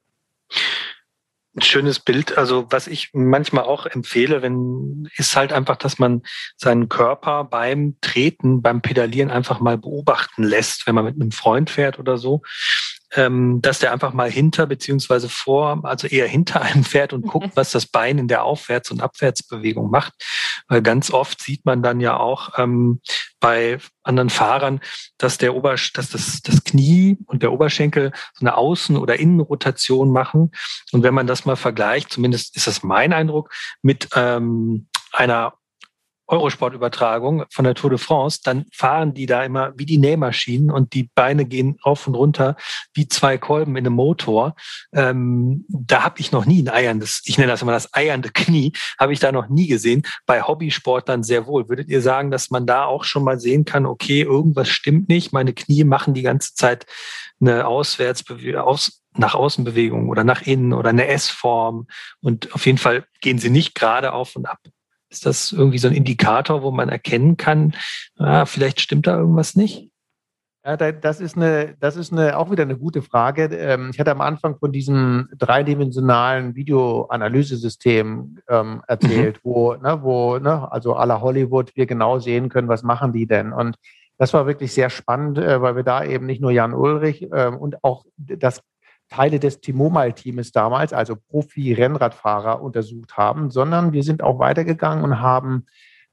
ein schönes Bild. Also was ich manchmal auch empfehle, wenn ist halt einfach, dass man seinen Körper beim Treten, beim Pedalieren einfach mal beobachten lässt, wenn man mit einem Freund fährt oder so dass der einfach mal hinter beziehungsweise vor, also eher hinter [laughs] einem fährt und guckt, was das Bein in der Aufwärts- und Abwärtsbewegung macht. Weil ganz oft sieht man dann ja auch ähm, bei anderen Fahrern, dass der Ober, dass das, das Knie und der Oberschenkel so eine Außen- oder Innenrotation machen. Und wenn man das mal vergleicht, zumindest ist das mein Eindruck, mit ähm, einer Eurosport-Übertragung von der Tour de France, dann fahren die da immer wie die Nähmaschinen und die Beine gehen rauf und runter wie zwei Kolben in einem Motor. Ähm, da habe ich noch nie ein eierndes, ich nenne das immer das eiernde Knie, habe ich da noch nie gesehen. Bei Hobbysportlern sehr wohl. Würdet ihr sagen, dass man da auch schon mal sehen kann, okay, irgendwas stimmt nicht, meine Knie machen die ganze Zeit eine Auswärtsbewegung, aus, nach Außenbewegung oder nach innen oder eine S-Form und auf jeden Fall gehen sie nicht gerade auf und ab. Ist das irgendwie so ein Indikator, wo man erkennen kann, ah, vielleicht stimmt da irgendwas nicht? Ja, das ist eine, das ist eine, auch wieder eine gute Frage. Ähm, ich hatte am Anfang von diesem dreidimensionalen Videoanalyse-System ähm, erzählt, mhm. wo, ne, wo, ne, also aller Hollywood, wir genau sehen können, was machen die denn? Und das war wirklich sehr spannend, äh, weil wir da eben nicht nur Jan Ulrich äh, und auch das Teile des T-Mobile-Teams damals, also Profi-Rennradfahrer, untersucht haben, sondern wir sind auch weitergegangen und haben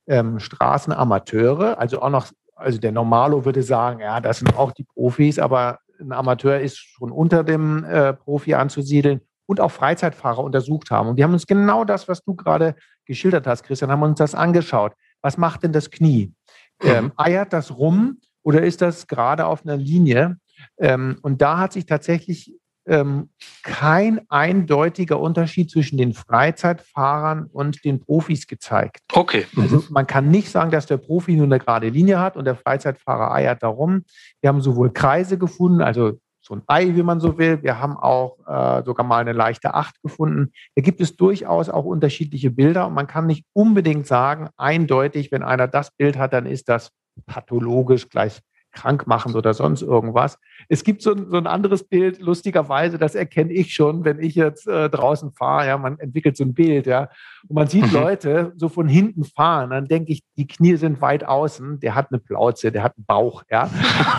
ähm, Straßenamateure, also auch noch, also der Normalo würde sagen, ja, das sind auch die Profis, aber ein Amateur ist schon unter dem äh, Profi anzusiedeln und auch Freizeitfahrer untersucht haben. Und wir haben uns genau das, was du gerade geschildert hast, Christian, haben uns das angeschaut. Was macht denn das Knie? Mhm. Ähm, eiert das rum oder ist das gerade auf einer Linie? Ähm, und da hat sich tatsächlich ähm, kein eindeutiger Unterschied zwischen den Freizeitfahrern und den Profis gezeigt. Okay. Also mhm. man kann nicht sagen, dass der Profi nur eine gerade Linie hat und der Freizeitfahrer eiert darum. Wir haben sowohl Kreise gefunden, also so ein Ei, wie man so will. Wir haben auch äh, sogar mal eine leichte Acht gefunden. Da gibt es durchaus auch unterschiedliche Bilder. Und man kann nicht unbedingt sagen, eindeutig, wenn einer das Bild hat, dann ist das pathologisch gleich krank machen oder sonst irgendwas. Es gibt so ein, so ein anderes Bild, lustigerweise, das erkenne ich schon, wenn ich jetzt äh, draußen fahre. Ja, man entwickelt so ein Bild, ja, und man sieht mhm. Leute so von hinten fahren. Dann denke ich, die Knie sind weit außen. Der hat eine Plauze, der hat einen Bauch, ja.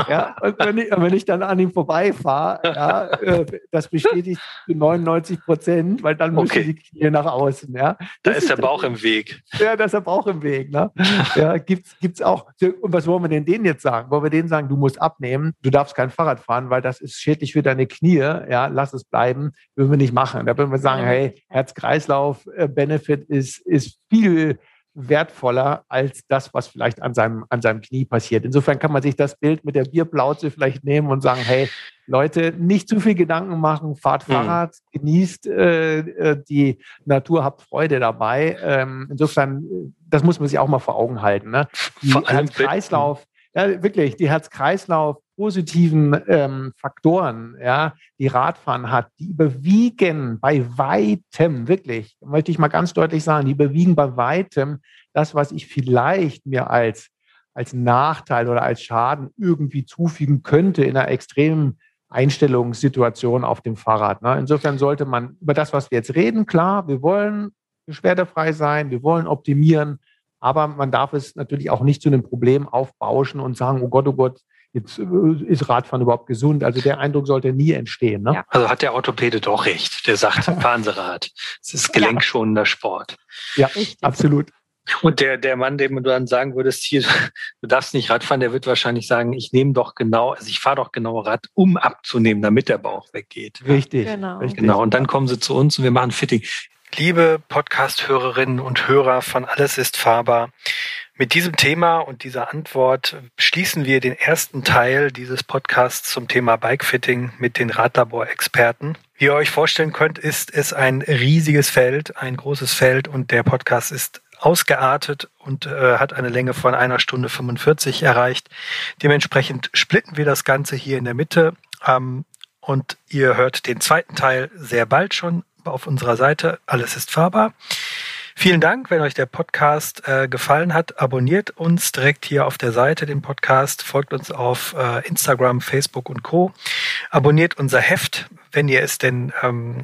ja und wenn ich, wenn ich dann an ihm vorbeifahre, ja, äh, das bestätigt zu 99 Prozent, weil dann müssen okay. die Knie nach außen, ja. Das da ist der Bauch im Weg. Ja, da ist der Bauch im Weg, ne? Ja, gibt's, gibt's auch. Und was wollen wir denn denen jetzt sagen? Wollen wir denen sagen, du musst abnehmen, du darfst kein Fahrrad fahren, weil das ist schädlich für deine Knie, ja, lass es bleiben, würden wir nicht machen. Da würden wir sagen, hey, Herz-Kreislauf-Benefit ist, ist viel wertvoller als das, was vielleicht an seinem, an seinem Knie passiert. Insofern kann man sich das Bild mit der Bierplauze vielleicht nehmen und sagen, hey, Leute, nicht zu viel Gedanken machen, fahrt mhm. Fahrrad, genießt äh, äh, die Natur, habt Freude dabei. Ähm, insofern, das muss man sich auch mal vor Augen halten. Ne? Die, Kreislauf, ja, wirklich, die Herz-Kreislauf positiven ähm, Faktoren, ja, die Radfahren hat, die überwiegen bei weitem, wirklich, möchte ich mal ganz deutlich sagen, die überwiegen bei weitem das, was ich vielleicht mir als, als Nachteil oder als Schaden irgendwie zufügen könnte in einer extremen Einstellungssituation auf dem Fahrrad. Ne? Insofern sollte man über das, was wir jetzt reden, klar, wir wollen beschwerdefrei sein, wir wollen optimieren, aber man darf es natürlich auch nicht zu einem Problem aufbauschen und sagen, oh Gott, oh Gott, jetzt äh, ist Radfahren überhaupt gesund. Also der Eindruck sollte nie entstehen. Ne? Ja. Also hat der Orthopäde doch recht. Der sagt, [laughs] fahren Sie Rad. Es ist gelenkschonender Sport. Ja, absolut. Und der, der Mann, dem du dann sagen würdest, hier, du darfst nicht Radfahren, der wird wahrscheinlich sagen, ich nehme doch genau, also ich fahre doch genau Rad, um abzunehmen, damit der Bauch weggeht. Richtig. Genau. Richtig. genau. Und dann kommen sie zu uns und wir machen Fitting. Liebe Podcast-Hörerinnen und Hörer von Alles ist fahrbar. Mit diesem Thema und dieser Antwort schließen wir den ersten Teil dieses Podcasts zum Thema Bikefitting mit den Radlabor-Experten. Wie ihr euch vorstellen könnt, ist es ein riesiges Feld, ein großes Feld und der Podcast ist ausgeartet und äh, hat eine Länge von einer Stunde 45 erreicht. Dementsprechend splitten wir das Ganze hier in der Mitte ähm, und ihr hört den zweiten Teil sehr bald schon auf unserer Seite. Alles ist fahrbar. Vielen Dank, wenn euch der Podcast äh, gefallen hat. Abonniert uns direkt hier auf der Seite den Podcast, folgt uns auf äh, Instagram, Facebook und Co. Abonniert unser Heft, wenn ihr es denn ähm,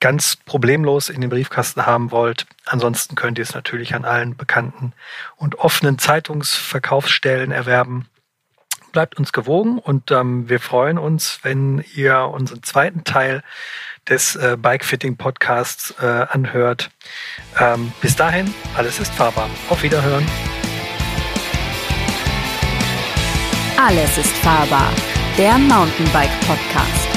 ganz problemlos in den Briefkasten haben wollt. Ansonsten könnt ihr es natürlich an allen bekannten und offenen Zeitungsverkaufsstellen erwerben. Bleibt uns gewogen und ähm, wir freuen uns, wenn ihr unseren zweiten Teil des äh, Bikefitting Podcasts äh, anhört. Ähm, bis dahin, alles ist fahrbar. Auf Wiederhören. Alles ist fahrbar. Der Mountainbike Podcast.